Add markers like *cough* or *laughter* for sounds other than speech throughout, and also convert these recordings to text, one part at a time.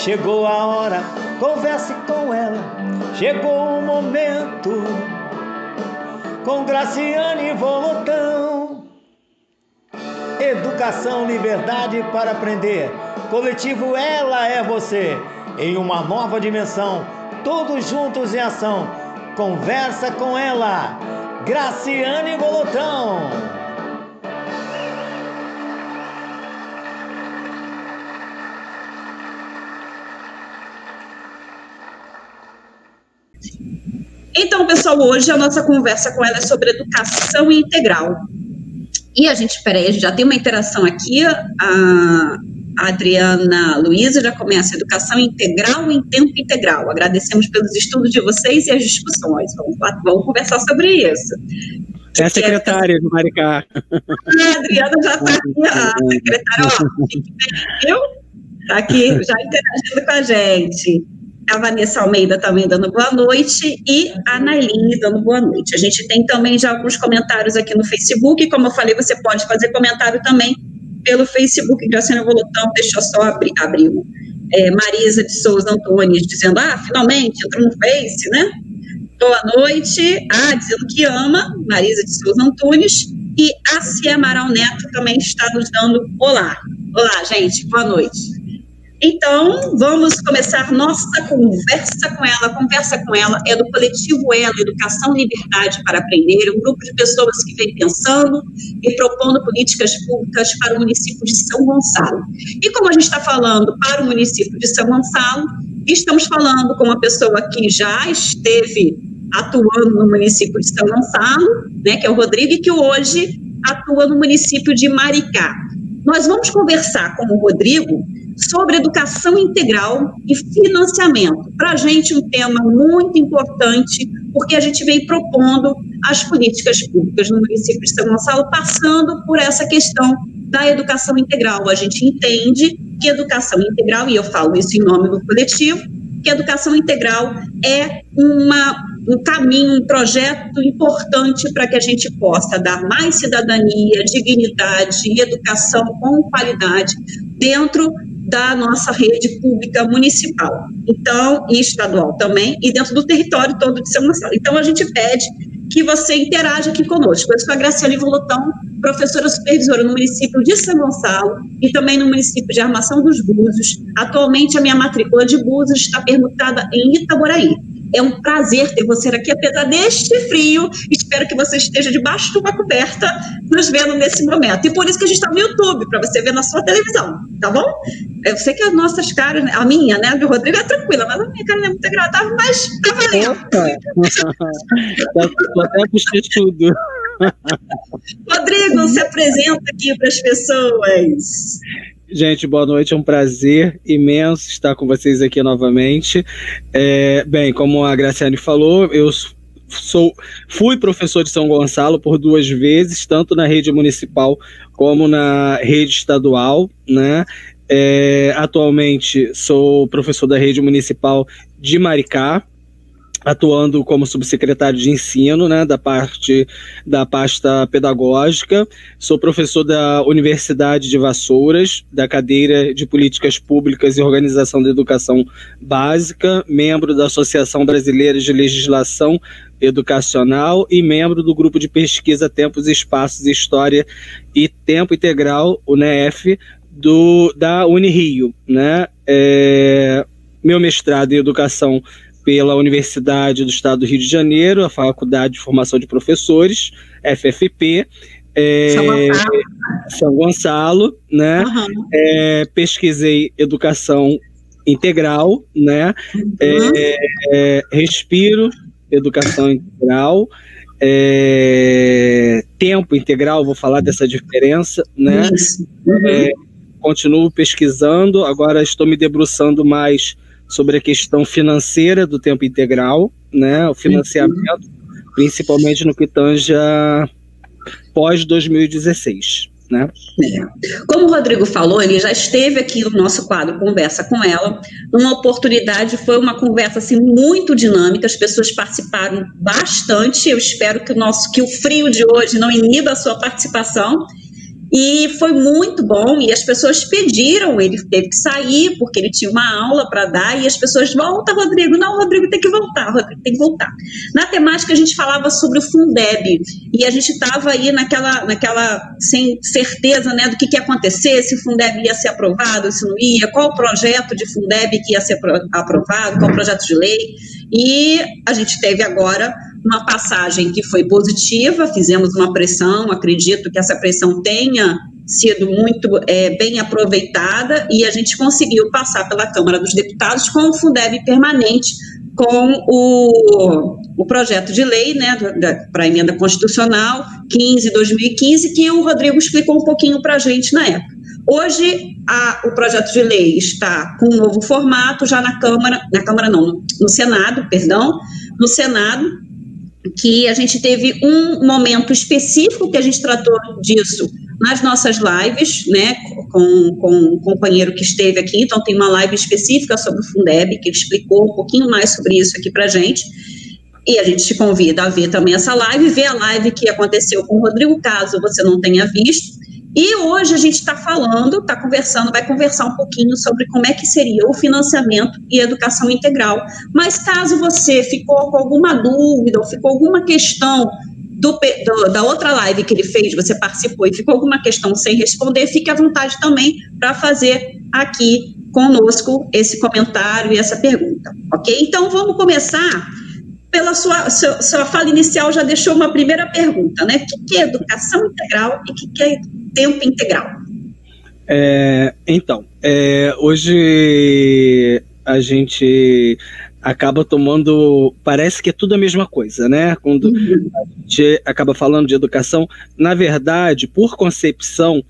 chegou a hora, converse com ela. Chegou o momento com Graciane Volotão. Educação, liberdade para aprender. Coletivo Ela é Você. Em uma nova dimensão, todos juntos em ação. Conversa com ela, Graciane Volotão. Então, pessoal, hoje a nossa conversa com ela é sobre educação integral. E a gente, peraí, a gente já tem uma interação aqui. A Adriana Luiza já começa educação integral em tempo integral. Agradecemos pelos estudos de vocês e as discussões. Vamos, vamos conversar sobre isso. É a secretária do Maricá. A Adriana já está aqui, a secretária, ó, viu? Está aqui já interagindo com a gente a Vanessa Almeida também dando boa noite e a Nailine dando boa noite. A gente tem também já alguns comentários aqui no Facebook, como eu falei, você pode fazer comentário também pelo Facebook, Graciana Volutão, deixa eu só abrir, abrir é, Marisa de Souza Antônio dizendo, ah, finalmente entrou no Face, né? Boa noite, ah, dizendo que ama, Marisa de Souza Antunes, e a Cia Amaral Neto também está nos dando olá. Olá, gente, boa noite. Então, vamos começar nossa conversa com ela. Conversa com ela é do coletivo Ela, Educação Liberdade para Aprender, um grupo de pessoas que vem pensando e propondo políticas públicas para o município de São Gonçalo. E como a gente está falando para o município de São Gonçalo, estamos falando com uma pessoa que já esteve atuando no município de São Gonçalo, né, que é o Rodrigo, e que hoje atua no município de Maricá. Nós vamos conversar com o Rodrigo sobre educação integral e financiamento. Para a gente, um tema muito importante, porque a gente vem propondo as políticas públicas no município de São Gonçalo, passando por essa questão da educação integral. A gente entende que educação integral, e eu falo isso em nome do coletivo, que educação integral é uma, um caminho, um projeto importante para que a gente possa dar mais cidadania, dignidade e educação com qualidade dentro da nossa rede pública municipal, então, e estadual também, e dentro do território todo de São Gonçalo. Então, a gente pede que você interaja aqui conosco. Eu sou a Graciane Volotão, professora supervisora no município de São Gonçalo e também no município de Armação dos Búzios. Atualmente, a minha matrícula de Búzios está permutada em Itaboraí. É um prazer ter você aqui, apesar deste frio. Espero que você esteja debaixo de uma coberta nos vendo nesse momento. E por isso que a gente está no YouTube, para você ver na sua televisão, tá bom? Eu sei que as nossas caras, a minha, né, do Rodrigo é tranquila, mas a minha cara não é muito agradável, mas tá valendo. *laughs* Tô até puxei tudo. Rodrigo, se apresenta aqui para as pessoas. Gente, boa noite. É um prazer imenso estar com vocês aqui novamente. É, bem, como a Graciane falou, eu sou, fui professor de São Gonçalo por duas vezes, tanto na rede municipal como na rede estadual, né? É, atualmente sou professor da rede municipal de Maricá, atuando como subsecretário de ensino, né, da parte da pasta pedagógica. Sou professor da Universidade de Vassouras, da cadeira de Políticas Públicas e Organização da Educação Básica, membro da Associação Brasileira de Legislação Educacional e membro do grupo de pesquisa Tempos, Espaços, História e Tempo Integral, UNEF, do, da Unirio, né? É, meu mestrado em Educação pela Universidade do Estado do Rio de Janeiro, a Faculdade de Formação de Professores, FFP, é, São, Gonçalo. São Gonçalo, né? Uhum. É, pesquisei educação integral, né? Uhum. É, é respiro, educação integral, é, tempo integral, vou falar dessa diferença, né? Uhum. É, continuo pesquisando, agora estou me debruçando mais sobre a questão financeira do tempo integral, né, o financiamento, principalmente no que pós 2016. Né? É. Como o Rodrigo falou, ele já esteve aqui no nosso quadro Conversa com ela. Uma oportunidade, foi uma conversa assim, muito dinâmica, as pessoas participaram bastante. Eu espero que o nosso que o frio de hoje não iniba a sua participação. E foi muito bom, e as pessoas pediram, ele teve que sair, porque ele tinha uma aula para dar, e as pessoas, volta, Rodrigo, não, Rodrigo tem que voltar, Rodrigo tem que voltar. Na temática, a gente falava sobre o Fundeb, e a gente estava aí naquela, naquela, sem certeza, né, do que, que ia acontecer, se o Fundeb ia ser aprovado, se não ia, qual o projeto de Fundeb que ia ser aprovado, qual o projeto de lei, e a gente teve agora uma passagem que foi positiva, fizemos uma pressão, acredito que essa pressão tenha sido muito é, bem aproveitada e a gente conseguiu passar pela Câmara dos Deputados com o Fundeb permanente, com o, o projeto de lei né, para a emenda constitucional 15-2015, que o Rodrigo explicou um pouquinho para a gente na época. Hoje, a, o projeto de lei está com um novo formato, já na Câmara, na Câmara não, no Senado, perdão, no Senado, que a gente teve um momento específico que a gente tratou disso nas nossas lives, né, com, com um companheiro que esteve aqui, então tem uma live específica sobre o Fundeb, que explicou um pouquinho mais sobre isso aqui para gente, e a gente te convida a ver também essa live, ver a live que aconteceu com o Rodrigo, caso você não tenha visto, e hoje a gente está falando, está conversando, vai conversar um pouquinho sobre como é que seria o financiamento e educação integral. Mas caso você ficou com alguma dúvida ou ficou alguma questão do, do, da outra live que ele fez, você participou e ficou alguma questão sem responder, fique à vontade também para fazer aqui conosco esse comentário e essa pergunta, ok? Então vamos começar pela sua, sua, sua fala inicial já deixou uma primeira pergunta, né? O que é educação integral e o que é tempo integral? É, então, é, hoje a gente acaba tomando. Parece que é tudo a mesma coisa, né? Quando uhum. a gente acaba falando de educação, na verdade, por concepção,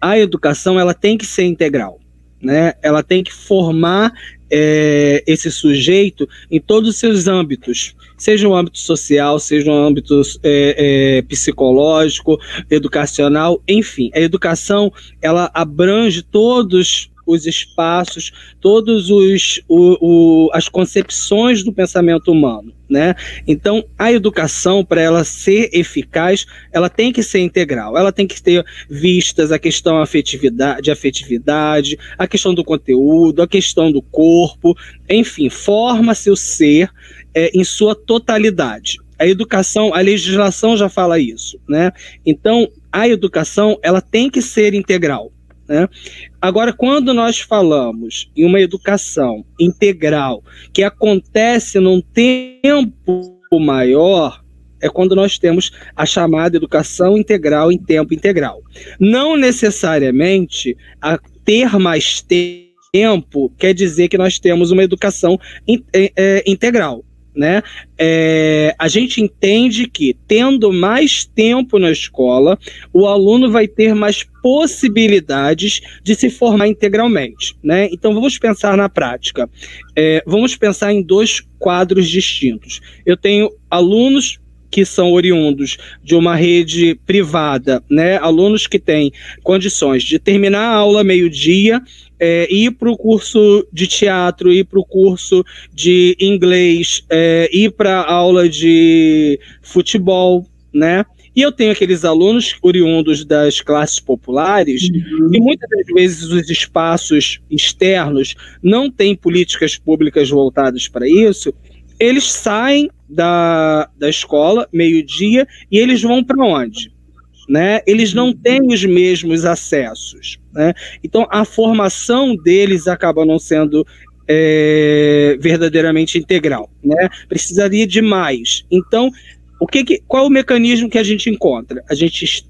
a educação ela tem que ser integral. Né? Ela tem que formar é, esse sujeito em todos os seus âmbitos seja um âmbito social, seja um âmbito é, é, psicológico, educacional, enfim, a educação ela abrange todos os espaços, todos os o, o, as concepções do pensamento humano, né? Então, a educação para ela ser eficaz, ela tem que ser integral. Ela tem que ter vistas a questão afetividade, de afetividade, a questão do conteúdo, a questão do corpo, enfim, forma-se o ser é, em sua totalidade. A educação, a legislação já fala isso, né? Então, a educação, ela tem que ser integral. Né? Agora, quando nós falamos em uma educação integral que acontece num tempo maior, é quando nós temos a chamada educação integral em tempo integral. Não necessariamente a ter mais tempo quer dizer que nós temos uma educação in, é, integral né? É, a gente entende que, tendo mais tempo na escola, o aluno vai ter mais possibilidades de se formar integralmente, né? Então, vamos pensar na prática. É, vamos pensar em dois quadros distintos. Eu tenho alunos que são oriundos de uma rede privada, né? Alunos que têm condições de terminar a aula meio-dia é, ir para o curso de teatro, ir para o curso de inglês, é, ir para a aula de futebol, né? E eu tenho aqueles alunos oriundos das classes populares, uhum. e muitas das vezes os espaços externos não têm políticas públicas voltadas para isso, eles saem da, da escola, meio-dia, e eles vão para onde? Né? Eles não têm os mesmos acessos. Né? Então, a formação deles acaba não sendo é, verdadeiramente integral. Né? Precisaria de mais. Então, o que, que qual é o mecanismo que a gente encontra? A gente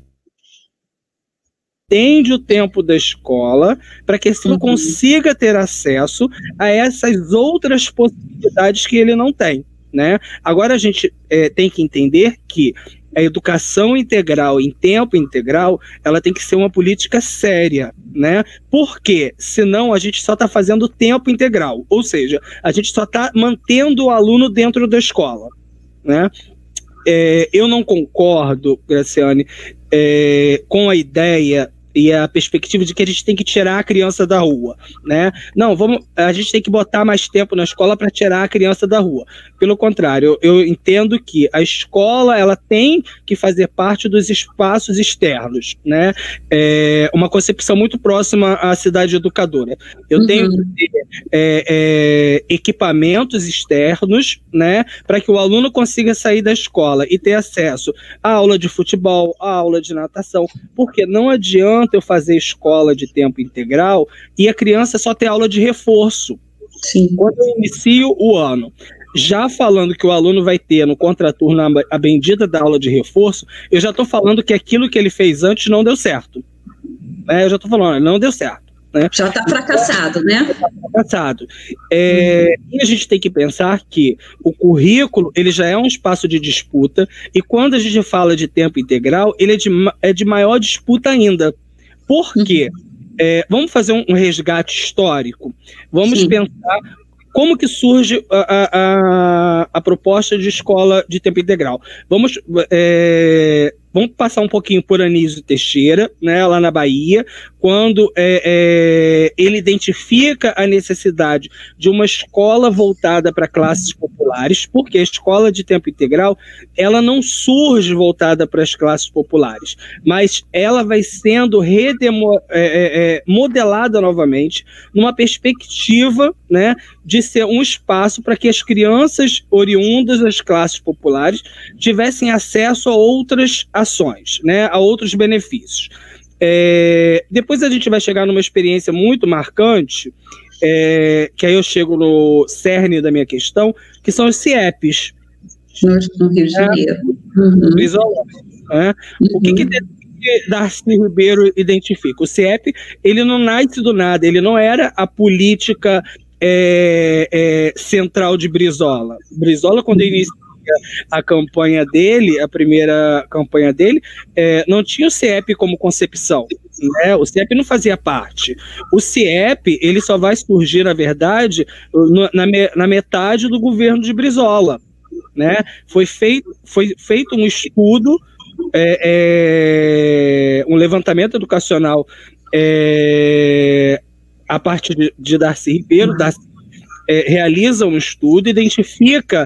estende o tempo da escola para que ele uhum. consiga ter acesso a essas outras possibilidades que ele não tem. Né? Agora a gente é, tem que entender que a educação integral em tempo integral, ela tem que ser uma política séria, né? Porque senão a gente só está fazendo tempo integral, ou seja, a gente só está mantendo o aluno dentro da escola, né? É, eu não concordo, Graciane, é, com a ideia e a perspectiva de que a gente tem que tirar a criança da rua, né? Não, vamos, a gente tem que botar mais tempo na escola para tirar a criança da rua. Pelo contrário, eu, eu, entendo que a escola ela tem que fazer parte dos espaços externos, né? É uma concepção muito próxima à cidade educadora. Eu uhum. tenho que ter é, é, equipamentos externos, né, para que o aluno consiga sair da escola e ter acesso à aula de futebol, à aula de natação, porque não adianta eu fazer escola de tempo integral e a criança só ter aula de reforço. Sim. Quando eu inicio o ano, já falando que o aluno vai ter no contraturno a bendita da aula de reforço, eu já estou falando que aquilo que ele fez antes não deu certo. É, eu já estou falando, não deu certo. Né? Já está fracassado, né? Já tá fracassado. É, uhum. E a gente tem que pensar que o currículo ele já é um espaço de disputa, e quando a gente fala de tempo integral, ele é de, é de maior disputa ainda. Por quê? Uhum. É, vamos fazer um, um, resgate histórico. Vamos Sim. pensar como que surge a, a, a, proposta de escola de tempo integral. Vamos é, Vamos passar um pouquinho por Anísio Teixeira, né, lá na Bahia, quando é, é, ele identifica a necessidade de uma escola voltada para classes populares, porque a escola de tempo integral ela não surge voltada para as classes populares, mas ela vai sendo redemo, é, é, é modelada novamente numa perspectiva né, de ser um espaço para que as crianças oriundas das classes populares tivessem acesso a outras ações, né, a outros benefícios. É, depois a gente vai chegar numa experiência muito marcante, é, que aí eu chego no cerne da minha questão, que são os CIEPs. No Rio de Janeiro. É, uhum. né? O que, que uhum. Darcy Ribeiro identifica? O CIEP, ele não nasce do nada, ele não era a política é, é, central de Brizola. Brizola, quando ele inicia a campanha dele, a primeira campanha dele, é, não tinha o CIEP como concepção. Né? O CIEP não fazia parte. O CIEP ele só vai surgir, na verdade, no, na, na metade do governo de Brizola. Né? Foi, feito, foi feito um estudo, é, é, um levantamento educacional é, a partir de, de Darcy Ribeiro. Darcy é, realiza um estudo, identifica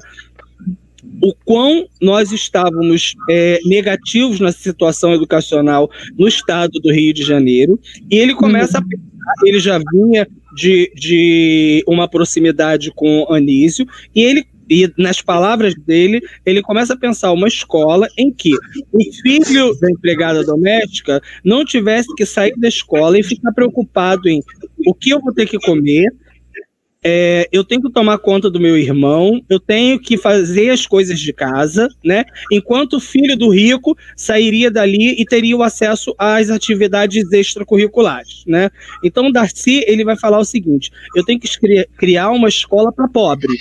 o quão nós estávamos é, negativos na situação educacional no estado do Rio de Janeiro, e ele começa uhum. a pensar, ele já vinha de, de uma proximidade com Anísio, e ele e nas palavras dele, ele começa a pensar uma escola em que o filho da empregada doméstica não tivesse que sair da escola e ficar preocupado em o que eu vou ter que comer, é, eu tenho que tomar conta do meu irmão, eu tenho que fazer as coisas de casa, né? Enquanto o filho do rico sairia dali e teria o acesso às atividades extracurriculares, né? Então, Darcy ele vai falar o seguinte: eu tenho que criar uma escola para pobre.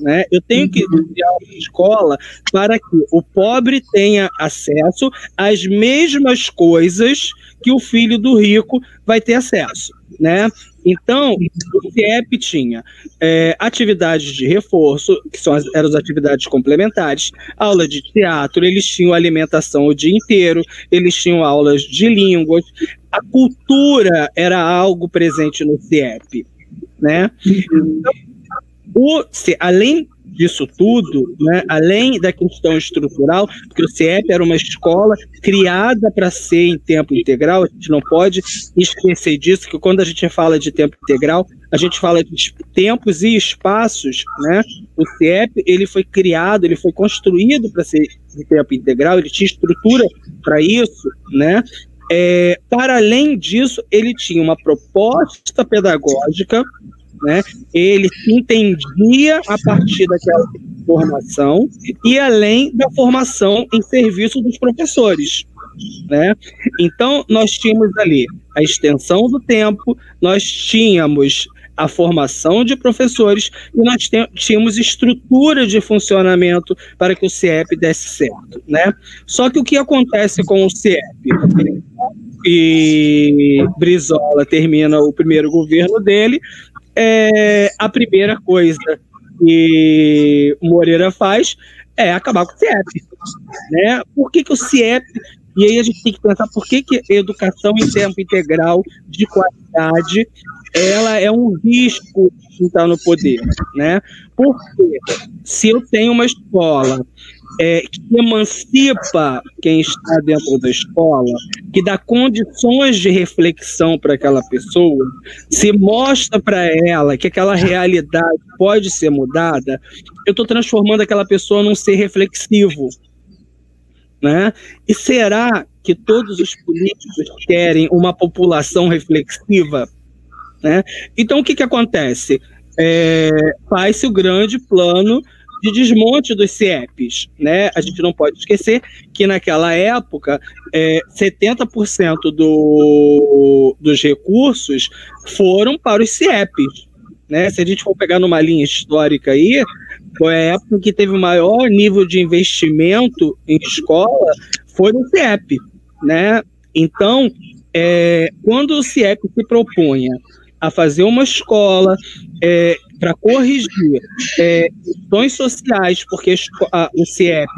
Né? Eu tenho que uhum. criar uma escola para que o pobre tenha acesso às mesmas coisas que o filho do rico vai ter acesso, né? Então, o CIEP tinha é, atividades de reforço, que são as, eram as atividades complementares, aula de teatro, eles tinham alimentação o dia inteiro, eles tinham aulas de línguas, a cultura era algo presente no CIEP, né? Então, o, além disso tudo, né, além da questão estrutural, porque o CIEP era uma escola criada para ser em tempo integral, a gente não pode esquecer disso, que quando a gente fala de tempo integral, a gente fala de tempos e espaços, né? O CIEP, ele foi criado, ele foi construído para ser de tempo integral, ele tinha estrutura para isso, né? É, para além disso, ele tinha uma proposta pedagógica né? Ele entendia a partir daquela formação e além da formação em serviço dos professores. Né? Então, nós tínhamos ali a extensão do tempo, nós tínhamos a formação de professores e nós tínhamos estrutura de funcionamento para que o CIEP desse certo. Né? Só que o que acontece com o CIEP? E Brizola termina o primeiro governo dele, é, a primeira coisa que Moreira faz é acabar com o CIEP. Né? Por que, que o CIEP E aí a gente tem que pensar por que, que educação em tempo integral de qualidade ela é um risco de estar no poder, né? Porque se eu tenho uma escola é, que emancipa quem está dentro da escola, que dá condições de reflexão para aquela pessoa, se mostra para ela que aquela realidade pode ser mudada, eu estou transformando aquela pessoa num ser reflexivo. Né? E será que todos os políticos querem uma população reflexiva? Né? Então, o que, que acontece? É, Faz-se o grande plano de desmonte dos CIEPs. Né? A gente não pode esquecer que naquela época é, 70% do, dos recursos foram para os CIEPs. Né? Se a gente for pegar numa linha histórica aí, foi a época que teve o maior nível de investimento em escola foi no CIEP. Né? Então, é, quando o CIEP se propunha a fazer uma escola é, para corrigir é, questões sociais, porque a, o CIEP,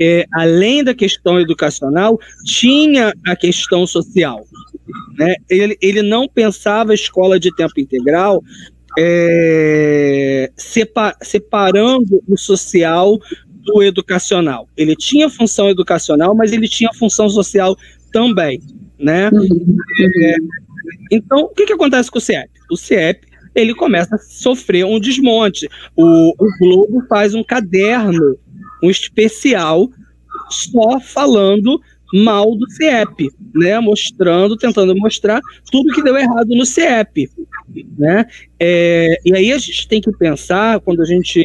é, além da questão educacional, tinha a questão social. Né? Ele, ele não pensava a escola de tempo integral é, separ, separando o social do educacional. Ele tinha função educacional, mas ele tinha função social também. Né? Uhum. É, então, o que, que acontece com o CIEP? O CIEP ele começa a sofrer um desmonte. O, o Globo faz um caderno, um especial, só falando mal do CIEP, né? Mostrando, tentando mostrar tudo que deu errado no CIEP, né? É, e aí a gente tem que pensar quando a gente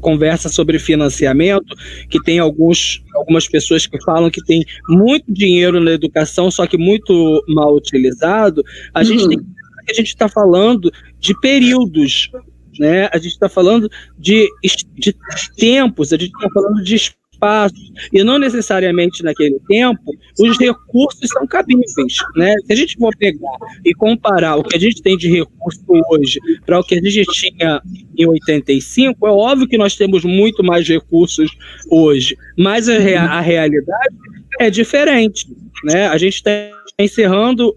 conversa sobre financiamento, que tem alguns, algumas pessoas que falam que tem muito dinheiro na educação, só que muito mal utilizado. A uhum. gente tem que a gente está falando de períodos, né? A gente está falando de, de tempos, a gente está falando de espaços, e não necessariamente naquele tempo os recursos são cabíveis, né? Se a gente for pegar e comparar o que a gente tem de recurso hoje para o que a gente tinha em 85, é óbvio que nós temos muito mais recursos hoje, mas a, rea a realidade é diferente, né? A gente está encerrando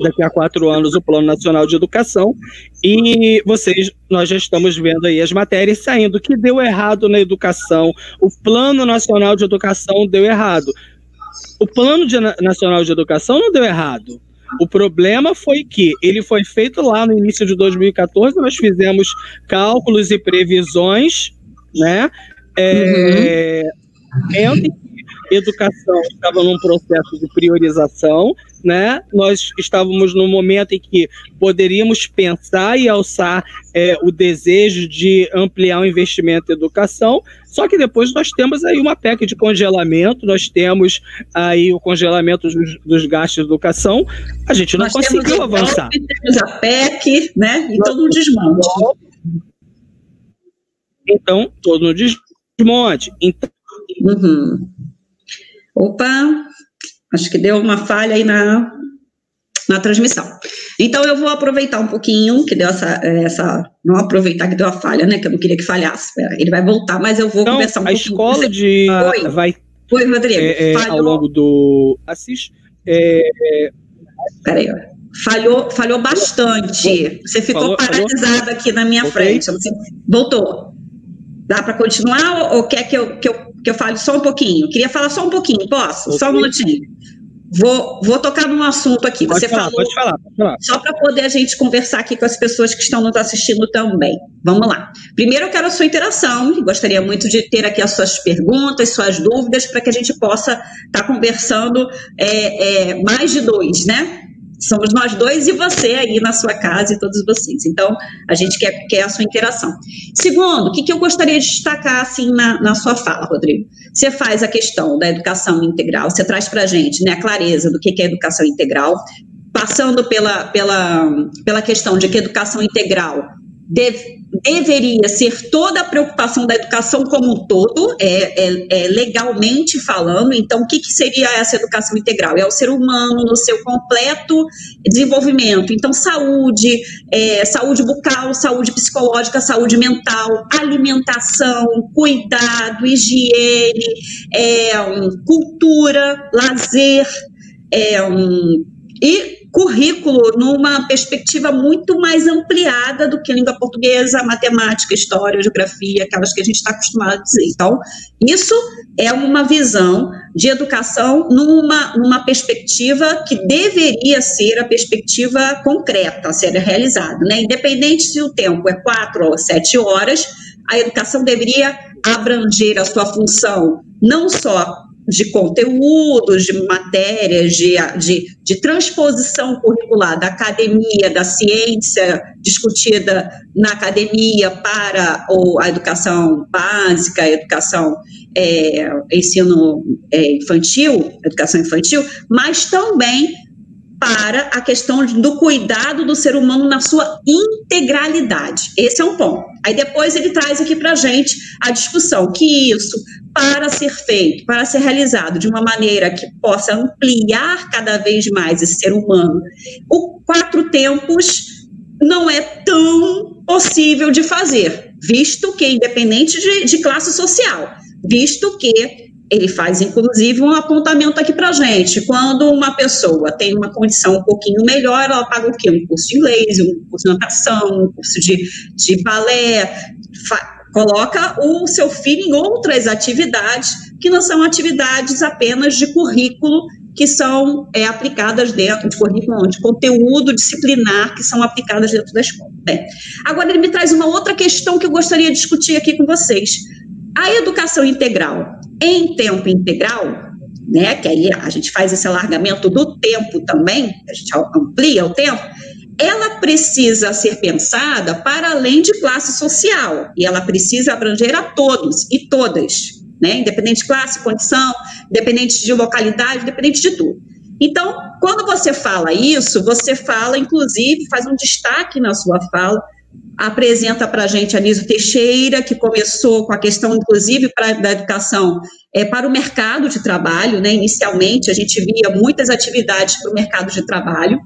daqui a quatro anos o Plano Nacional de Educação e vocês, nós já estamos vendo aí as matérias saindo que deu errado na educação, o Plano Nacional de Educação deu errado. O Plano de, Nacional de Educação não deu errado. O problema foi que ele foi feito lá no início de 2014, nós fizemos cálculos e previsões, né? É, uhum educação estava num processo de priorização, né? Nós estávamos num momento em que poderíamos pensar e alçar é, o desejo de ampliar o investimento em educação, só que depois nós temos aí uma PEC de congelamento, nós temos aí o congelamento dos, dos gastos de educação, a gente não nós conseguiu avançar. PEC, temos a PEC, né? E todo um desmonte. Então, todo um desmonte. Então, uhum. Opa, acho que deu uma falha aí na, na transmissão. Então eu vou aproveitar um pouquinho que deu essa, essa não aproveitar que deu a falha, né? Que eu não queria que falhasse. Ele vai voltar, mas eu vou então, conversar um a pouquinho. A escola de Oi. vai Oi, Rodrigo. É, é, ao longo do assiste. É, Peraí, falhou, falhou bastante. Você ficou falou, paralisado falou? aqui na minha frente. Você voltou. Dá para continuar ou quer que eu, que eu que eu fale só um pouquinho. Queria falar só um pouquinho, posso? Só um minutinho. Vou, vou tocar num assunto aqui. Pode Você falar, falou. Pode falar, pode falar. Só para poder a gente conversar aqui com as pessoas que estão nos assistindo também. Vamos lá. Primeiro, eu quero a sua interação. Gostaria muito de ter aqui as suas perguntas, suas dúvidas, para que a gente possa estar tá conversando é, é, mais de dois, né? Somos nós dois e você aí na sua casa e todos vocês. Então, a gente quer, quer a sua interação. Segundo, o que, que eu gostaria de destacar assim na, na sua fala, Rodrigo? Você faz a questão da educação integral, você traz para a gente né, a clareza do que, que é educação integral, passando pela, pela, pela questão de que educação integral deve, deveria ser toda a preocupação da educação como um todo, é, é, é legalmente falando. Então, o que, que, seria essa educação integral? É o ser humano no seu completo desenvolvimento. Então, saúde, é, saúde bucal, saúde psicológica, saúde mental, alimentação, cuidado, higiene, é, um, cultura, lazer, é, um, e currículo numa perspectiva muito mais ampliada do que língua portuguesa, matemática, história, geografia, aquelas que a gente está acostumado a dizer. Então, isso é uma visão de educação numa, numa perspectiva que deveria ser a perspectiva concreta a ser realizada. Né? Independente se o tempo é quatro ou sete horas, a educação deveria abranger a sua função não só de conteúdos, de matérias, de, de, de, transposição curricular da academia, da ciência discutida na academia para ou a educação básica, a educação é, ensino é, infantil, educação infantil, mas também para a questão do cuidado do ser humano na sua integralidade. Esse é um ponto. Aí depois ele traz aqui para a gente a discussão que isso, para ser feito, para ser realizado de uma maneira que possa ampliar cada vez mais esse ser humano, o quatro tempos não é tão possível de fazer, visto que, independente de, de classe social, visto que ele faz, inclusive, um apontamento aqui para gente. Quando uma pessoa tem uma condição um pouquinho melhor, ela paga o quê? Um curso de inglês, um curso de natação, um curso de, de balé, coloca o seu filho em outras atividades que não são atividades apenas de currículo que são é, aplicadas dentro de currículo, de conteúdo disciplinar que são aplicadas dentro da escola. Bem, agora ele me traz uma outra questão que eu gostaria de discutir aqui com vocês. A educação integral em tempo integral, né, que aí a gente faz esse alargamento do tempo também, a gente amplia o tempo, ela precisa ser pensada para além de classe social, e ela precisa abranger a todos e todas, né, independente de classe, condição, independente de localidade, independente de tudo. Então, quando você fala isso, você fala, inclusive, faz um destaque na sua fala apresenta para a gente a Nísio Teixeira, que começou com a questão, inclusive, pra, da educação é, para o mercado de trabalho. Né? Inicialmente, a gente via muitas atividades para o mercado de trabalho.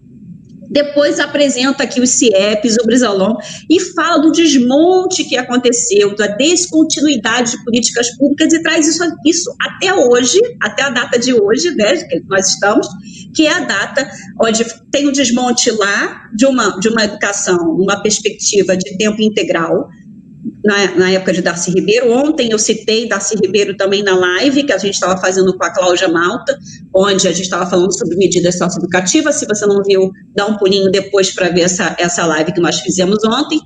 Depois apresenta aqui os CIEPs, o Brisalon, e fala do desmonte que aconteceu, da descontinuidade de políticas públicas e traz isso, isso até hoje, até a data de hoje, né, que nós estamos, que é a data onde tem o desmonte lá de uma, de uma educação, uma perspectiva de tempo integral, na, na, época de Darcy Ribeiro. Ontem eu citei Darcy Ribeiro também na live que a gente estava fazendo com a Cláudia Malta, onde a gente estava falando sobre medidas socioeducativas. Se você não viu, dá um pulinho depois para ver essa, essa live que nós fizemos ontem.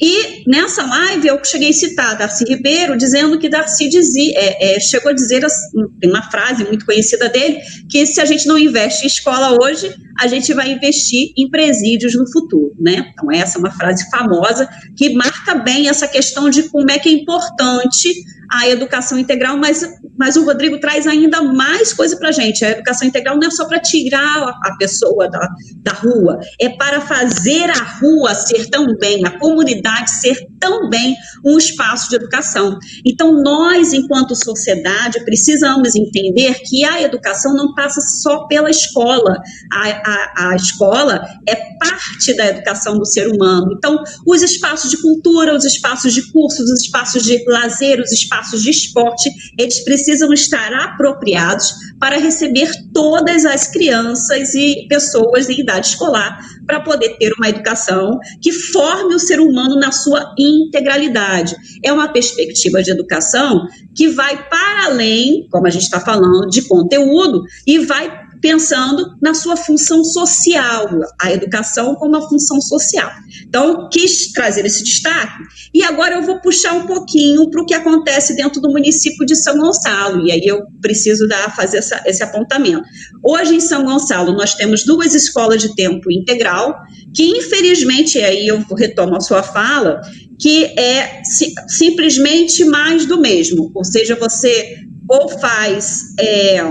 E nessa live eu cheguei a citar Darcy Ribeiro, dizendo que Darcy dizia, é, é, chegou a dizer assim, uma frase muito conhecida dele, que se a gente não investe em escola hoje, a gente vai investir em presídios no futuro, né? Então essa é uma frase famosa que marca bem essa questão de como é que é importante a educação integral, mas, mas o Rodrigo traz ainda mais coisa para a gente. A educação integral não é só para tirar a pessoa da, da rua, é para fazer a rua ser também, a comunidade ser também um espaço de educação. Então, nós, enquanto sociedade, precisamos entender que a educação não passa só pela escola. A, a, a escola é parte da educação do ser humano. Então, os espaços de cultura, os espaços de cursos, os espaços de lazer, os espaços espaços de esporte, eles precisam estar apropriados para receber todas as crianças e pessoas em idade escolar, para poder ter uma educação que forme o ser humano na sua integralidade. É uma perspectiva de educação que vai para além, como a gente está falando, de conteúdo e vai pensando na sua função social, a educação como uma função social. Então, quis trazer esse destaque, e agora eu vou puxar um pouquinho para o que acontece dentro do município de São Gonçalo, e aí eu preciso dar, fazer essa, esse apontamento. Hoje, em São Gonçalo, nós temos duas escolas de tempo integral, que infelizmente, aí eu retomo a sua fala, que é simplesmente mais do mesmo, ou seja, você ou faz é,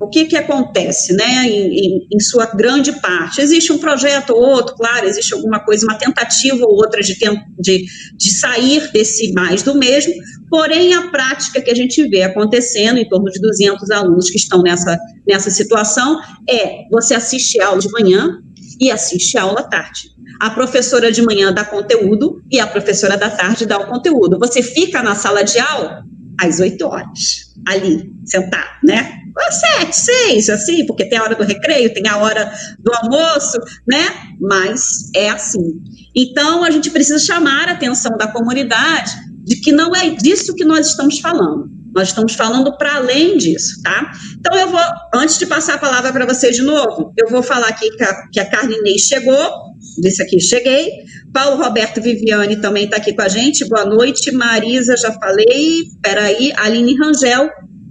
o que, que acontece, né, em, em, em, sua grande parte? Existe um projeto ou outro, claro, existe alguma coisa, uma tentativa ou outra de, de, de sair desse mais do mesmo, porém a prática que a gente vê acontecendo, em torno de 200 alunos que estão nessa, nessa situação, é você assiste aula de manhã e assiste aula à tarde. A professora de manhã dá conteúdo e a professora da tarde dá o conteúdo. Você fica na sala de aula às 8 horas, ali, sentado, né? Às sete, seis, assim, porque tem a hora do recreio, tem a hora do almoço, né? Mas é assim. Então, a gente precisa chamar a atenção da comunidade de que não é disso que nós estamos falando. Nós estamos falando para além disso, tá? Então, eu vou, antes de passar a palavra para você de novo, eu vou falar aqui que a, que a Carne chegou, disse aqui, cheguei. Paulo Roberto Viviane também está aqui com a gente, boa noite. Marisa, já falei, peraí. Aline Rangel,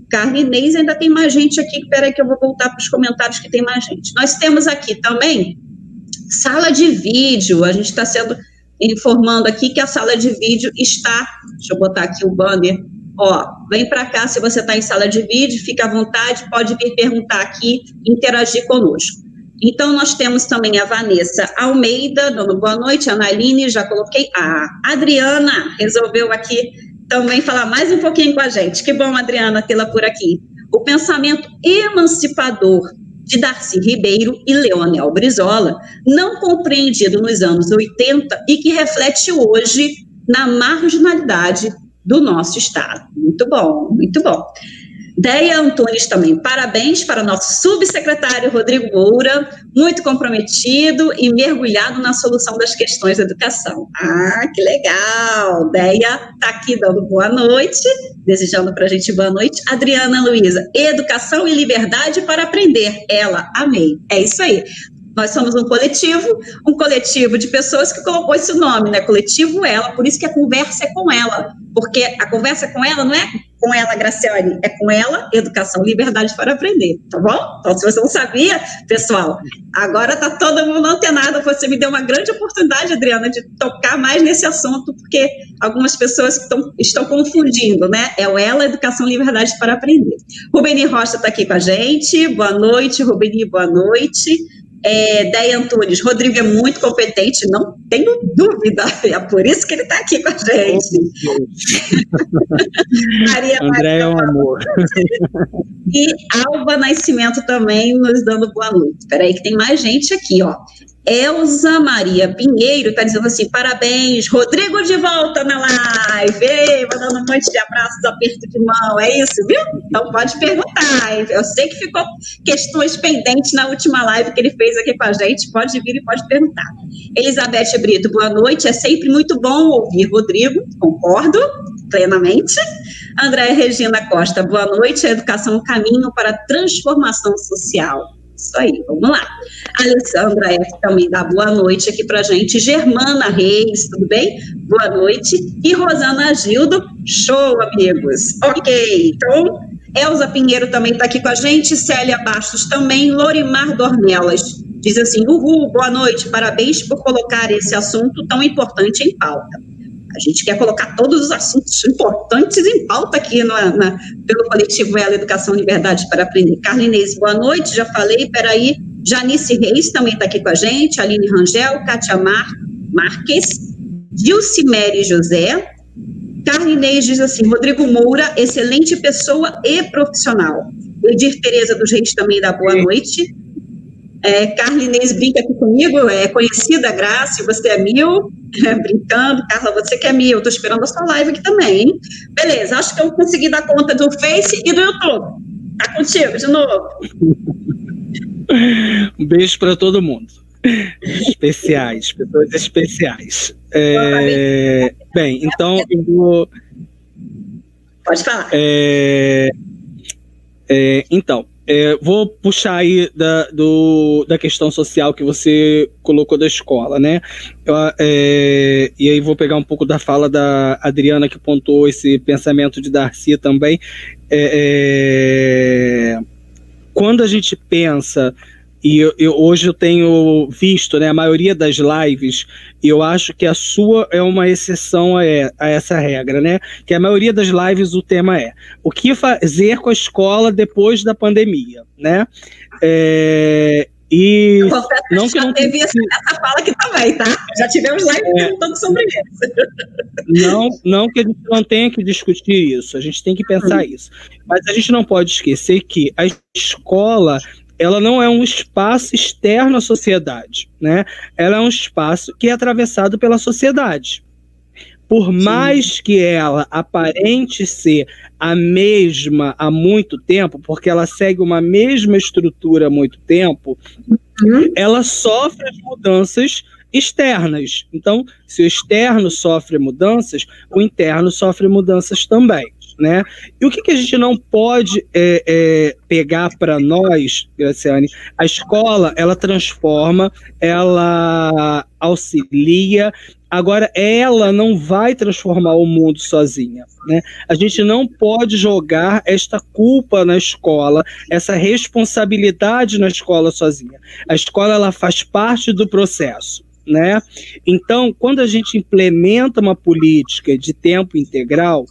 Carne Inês, ainda tem mais gente aqui, peraí que eu vou voltar para os comentários que tem mais gente. Nós temos aqui também sala de vídeo, a gente está sendo informando aqui que a sala de vídeo está, deixa eu botar aqui o banner, ó, vem para cá se você está em sala de vídeo, fica à vontade, pode vir perguntar aqui, interagir conosco. Então, nós temos também a Vanessa Almeida, dando boa noite, a Analine, já coloquei. A Adriana resolveu aqui também falar mais um pouquinho com a gente. Que bom, Adriana, tê-la por aqui. O pensamento emancipador de Darcy Ribeiro e Leonel Brizola, não compreendido nos anos 80 e que reflete hoje na marginalidade do nosso Estado. Muito bom, muito bom. Deia Antunes também, parabéns para o nosso subsecretário Rodrigo Moura, muito comprometido e mergulhado na solução das questões da educação. Ah, que legal! Deia está aqui dando boa noite, desejando para a gente boa noite. Adriana Luiza, educação e liberdade para aprender. Ela, amei. É isso aí. Nós somos um coletivo, um coletivo de pessoas que colocou esse nome, né? Coletivo Ela, por isso que a conversa é com ela, porque a conversa com ela não é com ela, Graciane, é com ela, educação, liberdade para aprender, tá bom? Então, se você não sabia, pessoal, agora tá todo mundo antenado, você me deu uma grande oportunidade, Adriana, de tocar mais nesse assunto, porque algumas pessoas estão, estão confundindo, né? É o ela, educação, liberdade para aprender. Rubeni Rocha está aqui com a gente, boa noite, Rubeni, boa noite. É, Deia Antunes, Rodrigo é muito competente, não tenho dúvida, *laughs* é por isso que ele está aqui com a gente. *laughs* Maria André é um amor. E Alba Nascimento também nos dando boa noite. Espera aí que tem mais gente aqui, ó. Elza Maria Pinheiro está dizendo assim: parabéns, Rodrigo de volta na live, Ei, mandando um monte de abraços, aperto de mão, é isso, viu? Então pode perguntar. Eu sei que ficou questões pendentes na última live que ele fez aqui com a gente, pode vir e pode perguntar. Elizabeth Brito, boa noite, é sempre muito bom ouvir Rodrigo, concordo plenamente. Andréa Regina Costa, boa noite, a educação é um caminho para a transformação social. Isso aí, vamos lá. Alessandra F. também dá boa noite aqui pra gente. Germana Reis, tudo bem? Boa noite. E Rosana Gildo, show, amigos. Ok, então, Elza Pinheiro também está aqui com a gente. Célia Bastos também. Lorimar Dornelas diz assim: Uhul, boa noite, parabéns por colocar esse assunto tão importante em pauta. A gente quer colocar todos os assuntos importantes em pauta aqui no, na, pelo coletivo Ela Educação Liberdade para Aprender. Carlinês, boa noite, já falei, peraí. Janice Reis também está aqui com a gente, Aline Rangel, Kátia Mar, Marques, Dilcimere José. Carlinês diz assim, Rodrigo Moura, excelente pessoa e profissional. Edir Tereza dos Reis também dá boa noite. É, Carla Inês brinca aqui comigo, é conhecida, Graça, você é mil, é, *laughs* brincando. Carla, você que é mil, eu tô esperando a sua live aqui também, hein? Beleza, acho que eu consegui dar conta do Face e do YouTube. Tá contigo, de novo. *laughs* Um beijo para todo mundo. Especiais, pessoas especiais. É, bem, então eu vou. Pode falar. É, é, então, é, vou puxar aí da, do, da questão social que você colocou da escola, né? Eu, é, e aí vou pegar um pouco da fala da Adriana que pontuou esse pensamento de Darcy também. É, é quando a gente pensa e eu, eu, hoje eu tenho visto, né, a maioria das lives, e eu acho que a sua é uma exceção a, a, essa regra, né? Que a maioria das lives o tema é o que fazer com a escola depois da pandemia, né? É, e não que não teve essa, essa fala aqui também, tá? Já tivemos live é, perguntando sobre isso. Não, não que a gente não tenha que discutir isso, a gente tem que pensar hum. isso. Mas a gente não pode esquecer que a escola ela não é um espaço externo à sociedade, né? Ela é um espaço que é atravessado pela sociedade. Por Sim. mais que ela aparente ser a mesma há muito tempo, porque ela segue uma mesma estrutura há muito tempo, uhum. ela sofre as mudanças externas. Então, se o externo sofre mudanças, o interno sofre mudanças também né? E o que, que a gente não pode é, é, pegar para nós, Graciane? A escola, ela transforma, ela auxilia, Agora, ela não vai transformar o mundo sozinha. Né? A gente não pode jogar esta culpa na escola, essa responsabilidade na escola sozinha. A escola ela faz parte do processo. Né? Então, quando a gente implementa uma política de tempo integral,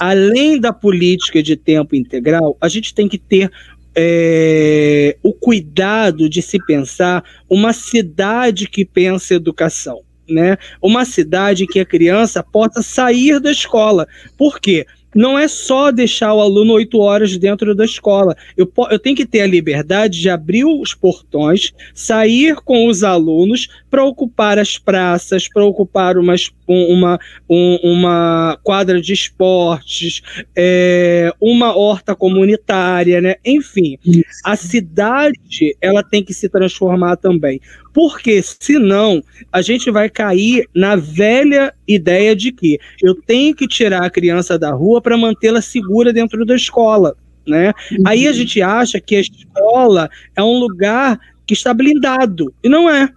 além da política de tempo integral, a gente tem que ter é, o cuidado de se pensar uma cidade que pensa educação. Né? Uma cidade que a criança possa sair da escola. Por quê? não é só deixar o aluno oito horas dentro da escola. Eu, eu tenho que ter a liberdade de abrir os portões, sair com os alunos para ocupar as praças, para ocupar umas, uma, um, uma quadra de esportes, é, uma horta comunitária, né? Enfim, a cidade ela tem que se transformar também. Porque senão a gente vai cair na velha ideia de que eu tenho que tirar a criança da rua para mantê-la segura dentro da escola. Né? Uhum. Aí a gente acha que a escola é um lugar que está blindado. E não é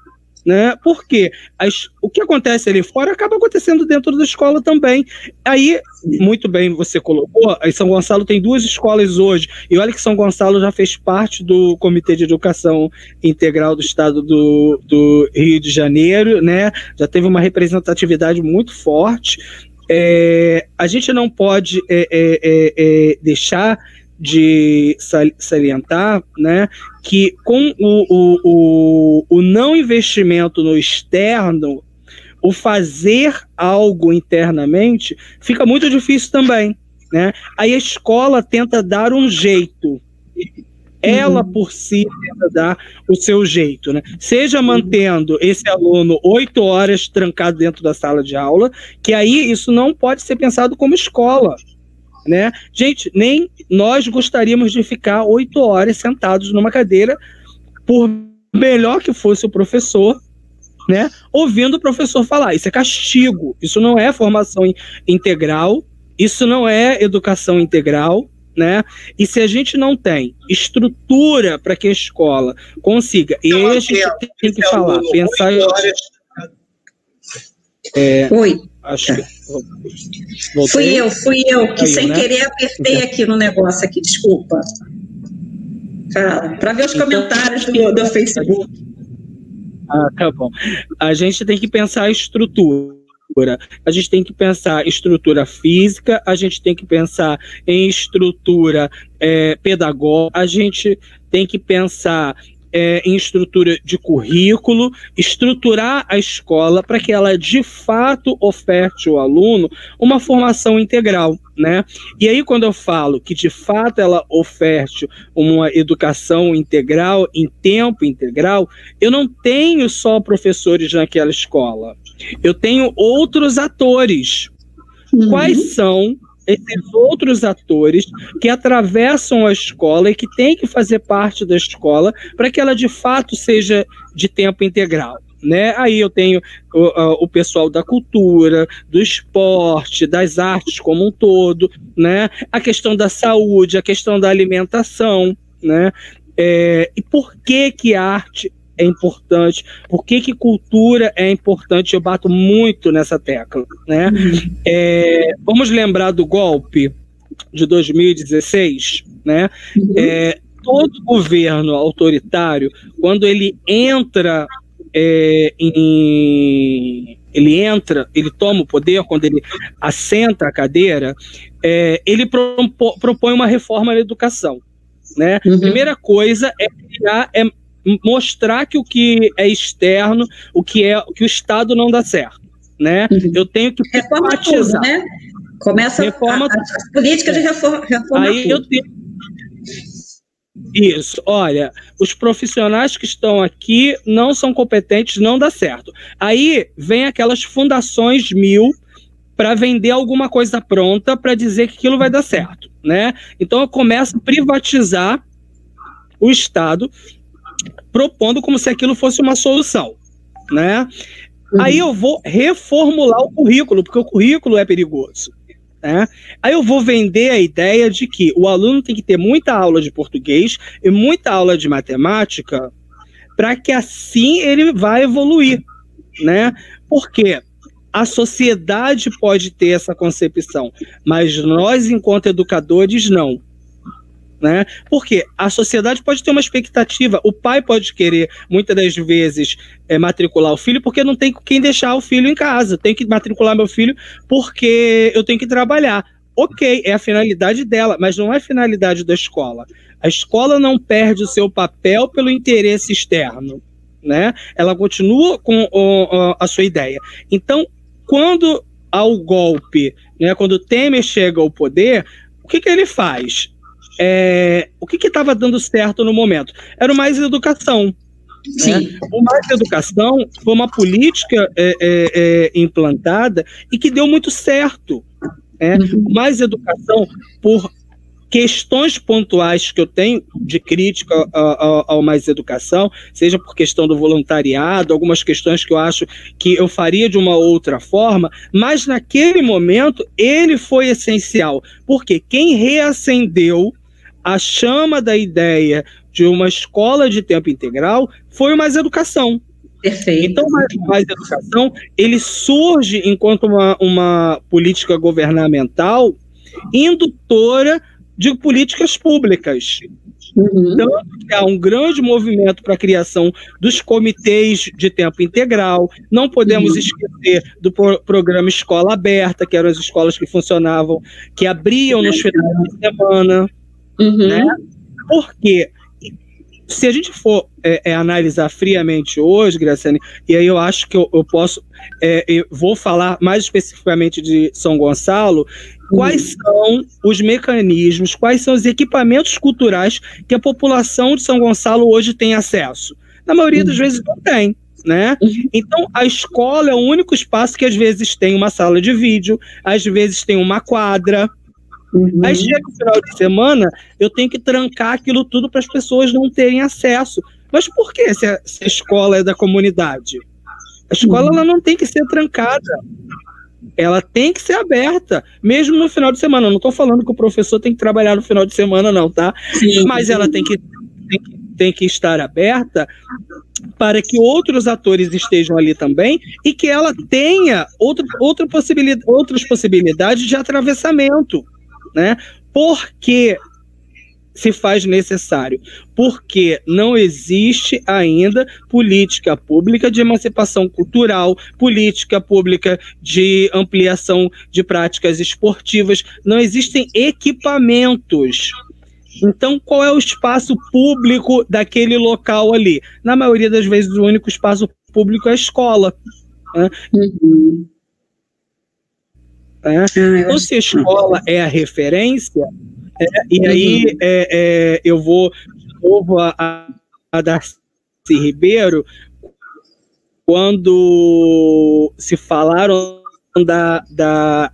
né? Porque as, o que acontece ali fora acaba acontecendo dentro da escola também. Aí, muito bem, você colocou, aí São Gonçalo tem duas escolas hoje, e olha que São Gonçalo já fez parte do Comitê de Educação Integral do Estado do, do Rio de Janeiro, né? Já teve uma representatividade muito forte. É, a gente não pode é, é, é, é deixar de salientar né, que com o, o, o, o não investimento no externo, o fazer algo internamente fica muito difícil também. Né? Aí a escola tenta dar um jeito. Ela uhum. por si tenta dar o seu jeito, né? Seja mantendo esse aluno oito horas trancado dentro da sala de aula, que aí isso não pode ser pensado como escola né? Gente, nem nós gostaríamos de ficar oito horas sentados numa cadeira, por melhor que fosse o professor, né? Ouvindo o professor falar. Isso é castigo. Isso não é formação integral. Isso não é educação integral. Né? E se a gente não tem estrutura para que a escola consiga, e aí a gente tem que falar, pensar. É, Oi. Acho que. Voltei. Fui eu, fui eu, que Caiu, sem né? querer apertei aqui no negócio aqui, desculpa. Para ver os então, comentários do, do Facebook. Ah, tá bom. A gente tem que pensar a estrutura. A gente tem que pensar estrutura física, a gente tem que pensar em estrutura é, pedagógica, a gente tem que pensar é, em estrutura de currículo, estruturar a escola para que ela de fato oferte ao aluno uma formação integral. Né? E aí, quando eu falo que de fato ela oferte uma educação integral, em tempo integral, eu não tenho só professores naquela escola, eu tenho outros atores. Uhum. Quais são esses outros atores que atravessam a escola e que têm que fazer parte da escola para que ela de fato seja de tempo integral. Né? Aí eu tenho o, o, pessoal da cultura, do esporte, das artes como um todo, né? A questão da saúde, a questão da alimentação, né? É, e por que que arte é importante, por que, que cultura é importante, eu bato muito nessa tecla. Né? É, vamos lembrar do golpe de 2016, né? Uhum. É, todo governo autoritário, quando ele entra é, em, ele entra, ele toma o poder, quando ele assenta a cadeira, é, ele propõe uma reforma na educação. Né? Uhum. Primeira coisa é criar, é mostrar que o que é externo, o que é o que o Estado não dá certo. Né? Uhum. Eu tenho que privatizar. né? Começa reforma, a, as políticas de reforma. reforma aí tudo. eu tenho isso, olha, os profissionais que estão aqui não são competentes, não dá certo. Aí vem aquelas fundações mil para vender alguma coisa pronta para dizer que aquilo vai dar certo, né? Então eu começo a privatizar o Estado, propondo como se aquilo fosse uma solução, né? Uhum. Aí eu vou reformular o currículo, porque o currículo é perigoso. Né? Aí eu vou vender a ideia de que o aluno tem que ter muita aula de português e muita aula de matemática para que assim ele vá evoluir, né? Porque a sociedade pode ter essa concepção, mas nós, enquanto educadores, não né? Porque a sociedade pode ter uma expectativa, o pai pode querer, muitas das vezes, é, matricular o filho porque não tem quem deixar o filho em casa. Tem que matricular meu filho porque eu tenho que trabalhar. Ok, é a finalidade dela, mas não é a finalidade da escola. A escola não perde o seu papel pelo interesse externo, né? Ela continua com o, a sua ideia. Então, quando há o golpe, né, quando Temer chega ao poder, o que, que ele faz? É, o que estava dando certo no momento? Era o Mais Educação. Sim. Né? O Mais Educação foi uma política é, é, é implantada e que deu muito certo. Né? Uhum. Mais Educação, por questões pontuais que eu tenho de crítica ao, ao, Mais Educação, seja por questão do voluntariado, algumas questões que eu acho que eu faria de uma outra forma, mas naquele momento ele foi essencial, porque quem reacendeu a chama da ideia de uma escola de tempo integral foi o Mais Educação. Perfeito. Então, mais, mais Educação, ele surge enquanto uma, uma política governamental indutora de políticas públicas. Uhum. Tanto que há um grande movimento para a criação dos comitês de tempo integral. Não podemos uhum. esquecer do pro programa Escola Aberta, que eram as escolas que funcionavam, que abriam nos finais de semana. Uhum. Né? Porque se a gente for é, é, analisar friamente hoje, Graciane, e aí eu acho que eu, eu posso, é, eu vou falar mais especificamente de São Gonçalo, quais uhum. são os mecanismos, quais são os equipamentos culturais que a população de São Gonçalo hoje tem acesso? Na maioria uhum. das vezes não tem. Né? Uhum. Então, a escola é o único espaço que às vezes tem uma sala de vídeo, às vezes tem uma quadra, Uhum. Aí chega o final de semana, eu tenho que trancar aquilo tudo para as pessoas não terem acesso. Mas por que se a, se a escola é da comunidade? A escola uhum. ela não tem que ser trancada. Ela tem que ser aberta, mesmo no final de semana. Eu não estou falando que o professor tem que trabalhar no final de semana, não, tá? Sim, Mas ela tem que, tem que, tem que estar aberta para que outros atores estejam ali também e que ela tenha outra, outra possibilidade, outras possibilidades de atravessamento né? Por que se faz necessário? Porque não existe ainda política pública de emancipação cultural, política pública de ampliação de práticas esportivas, não existem equipamentos. Então, qual é o espaço público daquele local ali? Na maioria das vezes, o único espaço público é a escola. Né? Uhum. Então, se a escola é a referência, é, e aí é, é, eu vou de novo a, a Darcy Ribeiro, quando se falaram da, da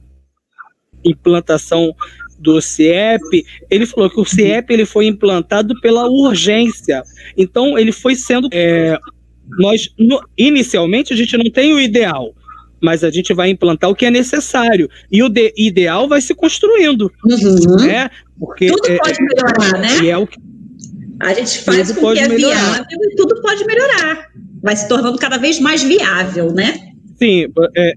implantação do CIEP, ele falou que o CIEP ele foi implantado pela urgência. Então, ele foi sendo. É, nós, no, inicialmente, a gente não tem o ideal mas a gente vai implantar o que é necessário. E o de, ideal vai se construindo. Uhum. Né? Porque tudo é, pode melhorar, né? É o que, a gente faz com que é melhorar. viável e tudo pode melhorar. Vai se tornando cada vez mais viável, né? Sim, é, é,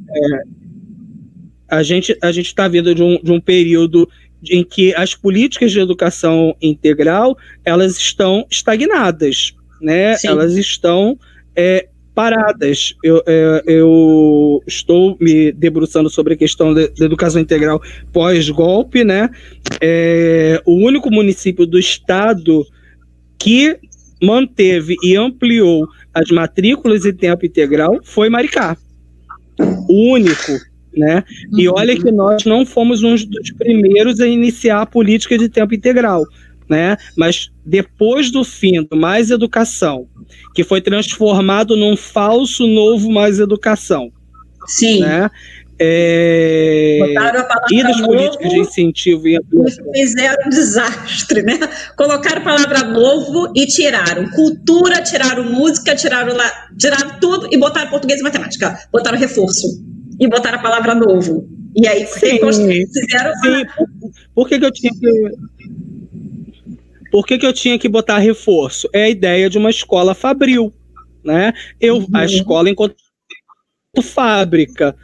a gente a gente está vindo de um, de um período em que as políticas de educação integral elas estão estagnadas, né? Sim. Elas estão é, paradas. Eu, é, eu, estou me debruçando sobre a questão da educação integral pós-golpe, né? É, o único município do estado que manteve e ampliou as matrículas em tempo integral foi Maricá. O único, né? E uhum. olha que nós não fomos um dos primeiros a iniciar a política de tempo integral né? Mas depois do fim do Mais Educação, que foi transformado num falso novo Mais Educação. Sim. Né? É... e das políticas de incentivo e fizeram um desastre, né? Colocaram a palavra novo e tiraram cultura, tiraram música, tiraram lá, tiraram tudo e botaram português e matemática, botaram reforço e botaram a palavra novo. E aí sim, fizeram. Sim. Por que, que eu tinha que por que, que eu tinha que botar reforço? É a ideia de uma escola fabril, né? Eu, uhum. A escola enquanto fábrica.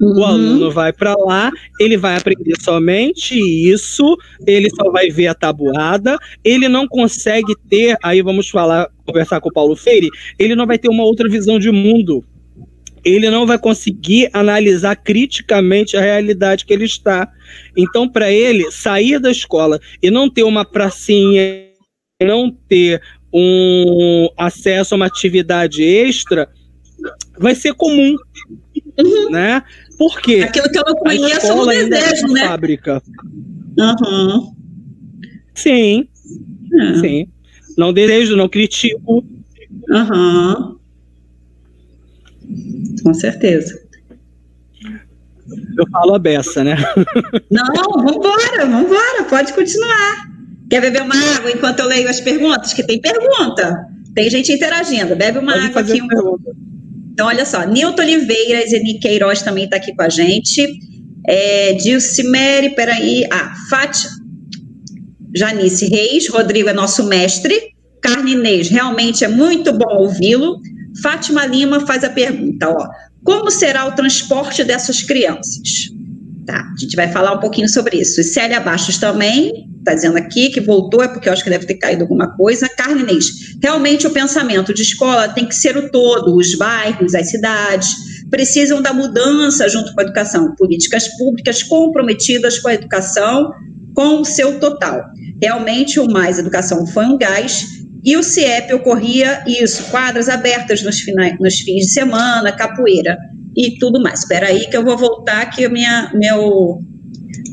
Uhum. O aluno vai para lá, ele vai aprender somente isso, ele só vai ver a tabuada, ele não consegue ter, aí vamos falar, conversar com o Paulo Freire, ele não vai ter uma outra visão de mundo ele não vai conseguir analisar criticamente a realidade que ele está. Então, para ele, sair da escola e não ter uma pracinha, não ter um acesso a uma atividade extra, vai ser comum, uhum. né? Por quê? Aquilo que eu não conheço, eu não é desejo, né? Fábrica. Uhum. Sim, uhum. sim. Não desejo, não critico. Uhum. Com certeza. Eu falo a beça, né? *laughs* Não, vambora, vambora, pode continuar. Quer beber uma água enquanto eu leio as perguntas? Que tem pergunta. Tem gente interagindo. Bebe uma pode água aqui. Um... Então, olha só. Nilton Oliveira, Zeni Queiroz também está aqui com a gente. É, Dilcimere, peraí. Ah, Fátima. Janice Reis, Rodrigo é nosso mestre. Carne realmente é muito bom ouvi-lo. Fátima Lima faz a pergunta, ó, como será o transporte dessas crianças? Tá, a gente vai falar um pouquinho sobre isso. E Célia Bastos também está dizendo aqui que voltou, é porque eu acho que deve ter caído alguma coisa. Carlinês, realmente o pensamento de escola tem que ser o todo, os bairros, as cidades, precisam da mudança junto com a educação, políticas públicas comprometidas com a educação, com o seu total. Realmente o Mais Educação foi um gás e o CIEP ocorria isso, quadras abertas nos, finais, nos fins de semana, capoeira e tudo mais. Espera aí que eu vou voltar que minha, meu,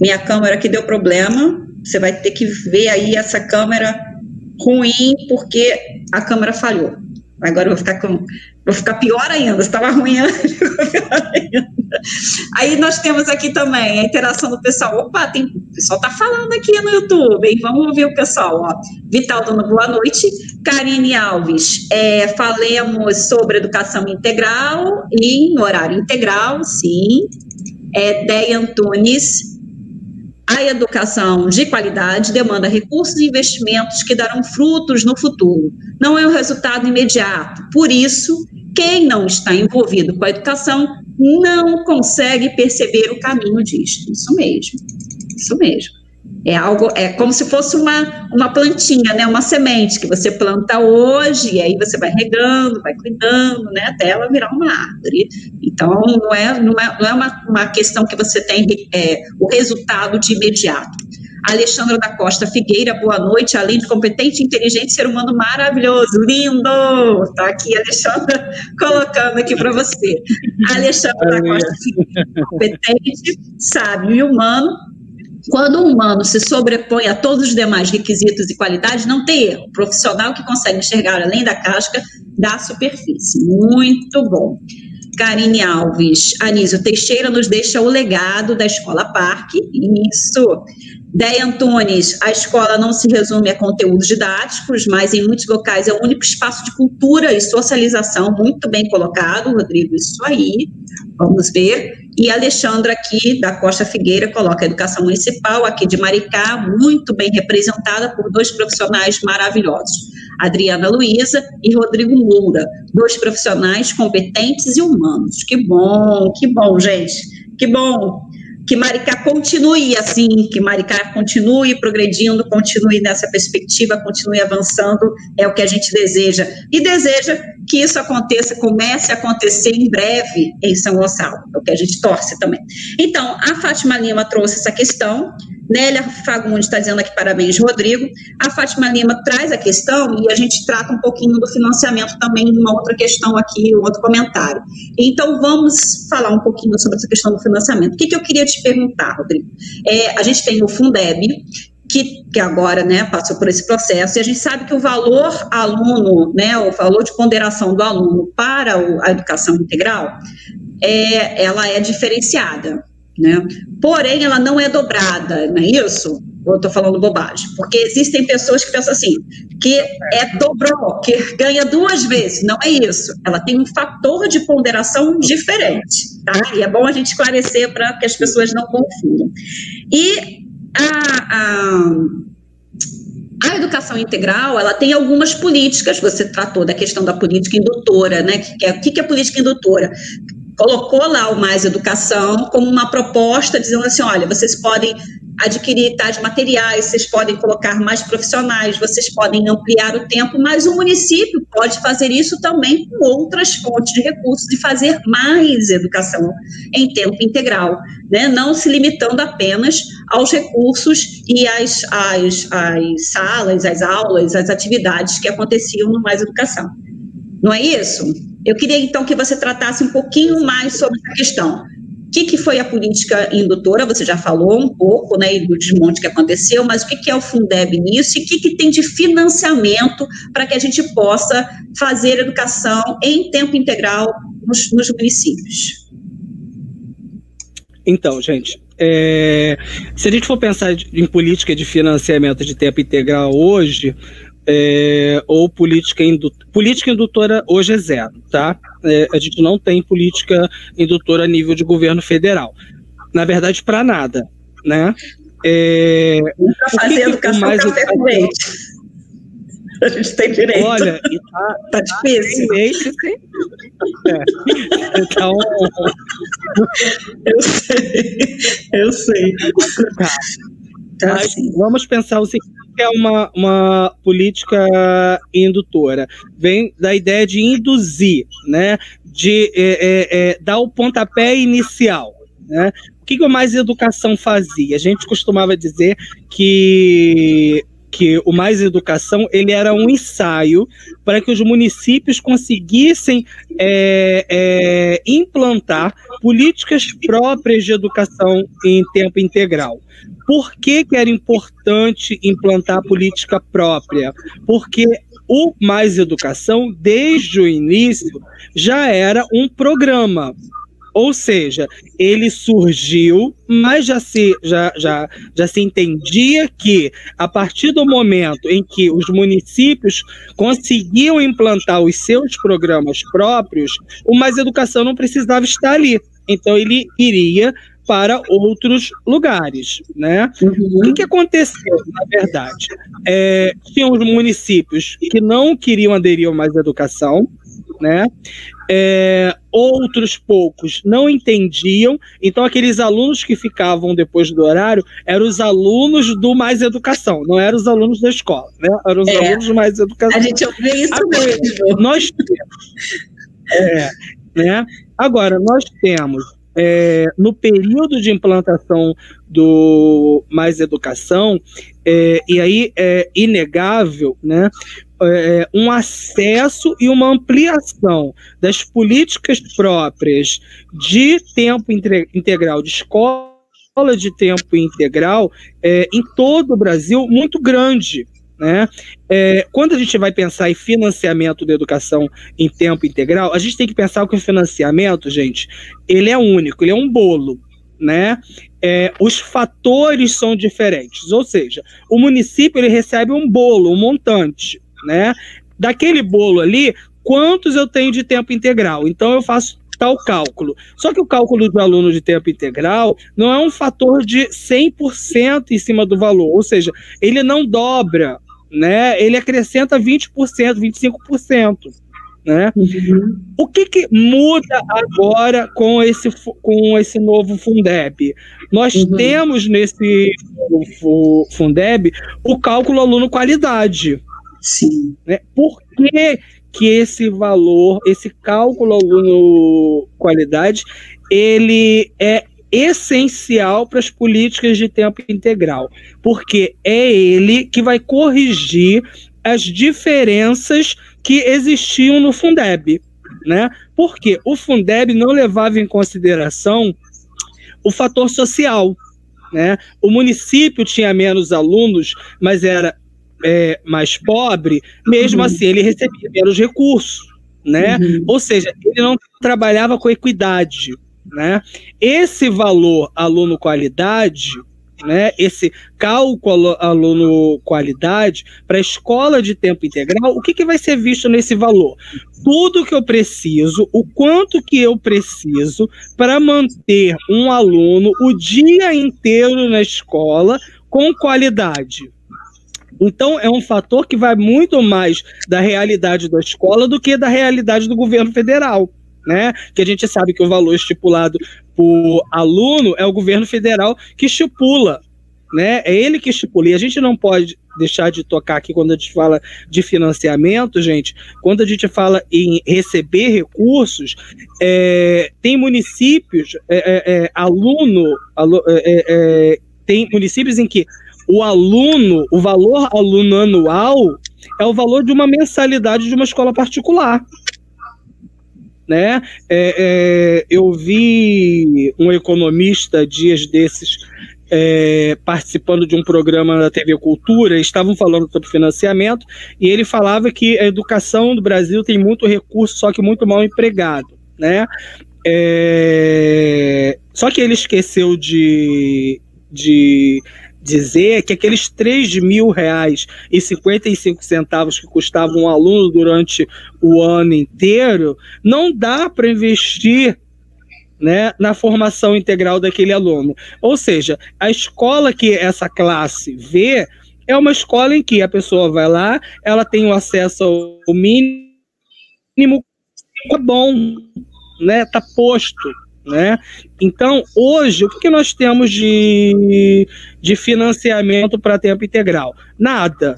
minha câmera aqui deu problema. Você vai ter que ver aí essa câmera ruim porque a câmera falhou. Agora eu vou ficar com Vou ficar pior ainda, estava ruim antes, *laughs* Aí nós temos aqui também a interação do pessoal. Opa, tem, o pessoal está falando aqui no YouTube, hein? Vamos ouvir o pessoal. Ó. Vital dando boa noite. Karine Alves, é, falemos sobre educação integral e no horário integral, sim. É, Deia Antunes, a educação de qualidade demanda recursos e investimentos que darão frutos no futuro. Não é um resultado imediato. Por isso, quem não está envolvido com a educação não consegue perceber o caminho disto. Isso mesmo. Isso mesmo. É algo, é como se fosse uma, uma plantinha, né? Uma semente que você planta hoje, e aí você vai regando, vai cuidando, né? Até ela virar uma árvore. Então, não é, não é, não é uma, uma questão que você tem é, o resultado de imediato. Alexandra da Costa Figueira, boa noite. Além de competente, inteligente, ser humano maravilhoso, lindo. Tá aqui, Alexandra, *laughs* colocando aqui para você. Alexandra da Costa Figueira, competente, sábio e humano, quando o humano se sobrepõe a todos os demais requisitos e qualidades, não tem erro. O profissional que consegue enxergar além da casca da superfície. Muito bom. Karine Alves, Anísio Teixeira nos deixa o legado da Escola Parque. Isso. Deia Antunes, a escola não se resume a conteúdos didáticos, mas em muitos locais é o único espaço de cultura e socialização, muito bem colocado, Rodrigo, isso aí, vamos ver. E Alexandra aqui, da Costa Figueira, coloca a educação municipal aqui de Maricá, muito bem representada por dois profissionais maravilhosos, Adriana Luiza e Rodrigo Moura, dois profissionais competentes e humanos. Que bom, que bom, gente, que bom que Maricá continue assim, que Maricá continue progredindo, continue nessa perspectiva, continue avançando, é o que a gente deseja. E deseja que isso aconteça, comece a acontecer em breve em São Gonçalo, é o que a gente torce também. Então, a Fátima Lima trouxe essa questão, Nélia Fagundes está dizendo aqui parabéns, Rodrigo. A Fátima Lima traz a questão e a gente trata um pouquinho do financiamento também, uma outra questão aqui, um outro comentário. Então, vamos falar um pouquinho sobre essa questão do financiamento. O que, que eu queria te perguntar, Rodrigo? É, a gente tem o Fundeb, que, que, agora né, passou por esse processo, e a gente sabe que o valor aluno, né, o valor de ponderação do aluno para o, a educação integral, é, ela é diferenciada né? Porém, ela não é dobrada, não é isso? Eu estou falando bobagem? Porque existem pessoas que pensam assim, que é dobrou, que ganha duas vezes. Não é isso. Ela tem um fator de ponderação diferente, tá? E é bom a gente esclarecer para que as pessoas não confundam. E a, a a educação integral, ela tem algumas políticas, você tratou da questão da política indutora, né? Que, que é, o que é política indutora? colocou lá o Mais Educação como uma proposta, dizendo assim: olha, vocês podem adquirir tais materiais, vocês podem colocar mais profissionais, vocês podem ampliar o tempo, mas o município pode fazer isso também com outras fontes de recursos e fazer mais educação em tempo integral, né? não se limitando apenas aos recursos e às, às, às salas, às aulas, às atividades que aconteciam no Mais Educação. Não é isso? Eu queria então que você tratasse um pouquinho mais sobre essa questão. O que, que foi a política indutora? Você já falou um pouco, né, do desmonte que aconteceu, mas o que, que é o Fundeb nisso e o que, que tem de financiamento para que a gente possa fazer educação em tempo integral nos, nos municípios? Então, gente, é, se a gente for pensar em política de financiamento de tempo integral hoje, é, ou política, indu política indutora hoje é zero, tá? É, a gente não tem política indutora a nível de governo federal. Na verdade, para nada, né? É, para fazer educação mais café com leite. *laughs* A gente tem direito. Olha, tá, *laughs* tá difícil. Tá leite, sim. É. *laughs* Então. eu sei, eu sei. Tá. Tá Mas assim. vamos pensar o seguinte é uma, uma política indutora? Vem da ideia de induzir, né? De é, é, é, dar o pontapé inicial. Né? O que, que Mais Educação fazia? A gente costumava dizer que que o Mais Educação ele era um ensaio para que os municípios conseguissem é, é, implantar políticas próprias de educação em tempo integral. Por que, que era importante implantar política própria? Porque o Mais Educação, desde o início, já era um programa. Ou seja, ele surgiu, mas já se, já, já, já se entendia que, a partir do momento em que os municípios conseguiam implantar os seus programas próprios, o Mais Educação não precisava estar ali. Então, ele iria para outros lugares, né? Uhum. O que, que, aconteceu, na verdade? É, tinham os municípios que não queriam aderir ao mais educação, né? É, outros poucos não entendiam, então aqueles alunos que ficavam depois do horário eram os alunos do Mais Educação, não eram os alunos da escola, né? Eram os é, alunos do Mais Educação. A gente ouviu isso Agora, mesmo. Nós temos. É, né? Agora, nós temos é, no período de implantação do Mais Educação, é, e aí é inegável, né, é, um acesso e uma ampliação das políticas próprias de tempo integral, de escola de tempo integral, é, em todo o Brasil, muito grande. Né? É, quando a gente vai pensar em financiamento da educação em tempo integral, a gente tem que pensar que o financiamento, gente, ele é único, ele é um bolo. Né? É, os fatores são diferentes, ou seja, o município ele recebe um bolo, um montante, né? Daquele bolo ali, quantos eu tenho de tempo integral? Então eu faço tal cálculo. Só que o cálculo do aluno de tempo integral não é um fator de 100% em cima do valor, ou seja, ele não dobra né, ele acrescenta 20%, 25%. Né? Uhum. O que, que, muda agora com esse, com esse novo Fundeb? Nós uhum. temos nesse Fundeb o cálculo aluno qualidade. Sim. Né? Por que, que esse valor, esse cálculo aluno qualidade, ele é essencial para as políticas de tempo integral, porque é ele que vai corrigir as diferenças que existiam no Fundeb, né? Porque o Fundeb não levava em consideração o fator social, né? O município tinha menos alunos, mas era é, mais pobre, mesmo uhum. assim ele recebia menos recursos, né? Uhum. Ou seja, ele não trabalhava com equidade, né? Esse valor aluno qualidade né, esse cálculo aluno-qualidade para a escola de tempo integral, o que, que vai ser visto nesse valor? Tudo que eu preciso, o quanto que eu preciso para manter um aluno o dia inteiro na escola com qualidade. Então, é um fator que vai muito mais da realidade da escola do que da realidade do governo federal né? Que a gente sabe que o valor estipulado por aluno é o governo federal que estipula, né? É ele que estipula. E a gente não pode deixar de tocar aqui quando a gente fala de financiamento, gente. Quando a gente fala em receber recursos, é, tem municípios, é, é, é aluno, alu, é, é, tem municípios em que o aluno, o valor aluno anual é o valor de uma mensalidade de uma escola particular né? É, é, eu vi um economista dias desses é, participando de um programa da TV Cultura, estavam falando sobre financiamento, e ele falava que a educação do Brasil tem muito recurso, só que muito mal empregado, né? É, só que ele esqueceu de, de dizer que aqueles 3 mil reais e 55 centavos que custava um aluno durante o ano inteiro, não dá para investir né, na formação integral daquele aluno. Ou seja, a escola que essa classe vê é uma escola em que a pessoa vai lá, ela tem o acesso ao mínimo, tá bom, né, tá posto né? Então, hoje, o que nós temos de, de financiamento para tempo integral? Nada.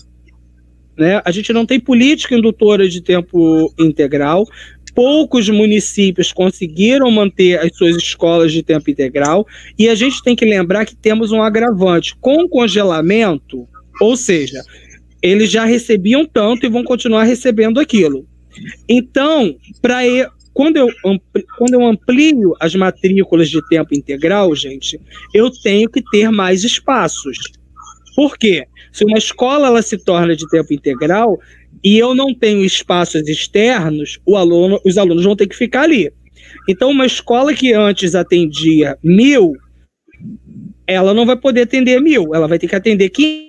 Né? A gente não tem política indutora de tempo integral. Poucos municípios conseguiram manter as suas escolas de tempo integral. E a gente tem que lembrar que temos um agravante. Com congelamento, ou seja, eles já recebiam tanto e vão continuar recebendo aquilo. Então, para quando eu, quando eu amplio as matrículas de tempo integral, gente, eu tenho que ter mais espaços. Por quê? Se uma escola ela se torna de tempo integral e eu não tenho espaços externos, o aluno, os alunos vão ter que ficar ali. Então, uma escola que antes atendia mil, ela não vai poder atender mil, ela vai ter que atender 500.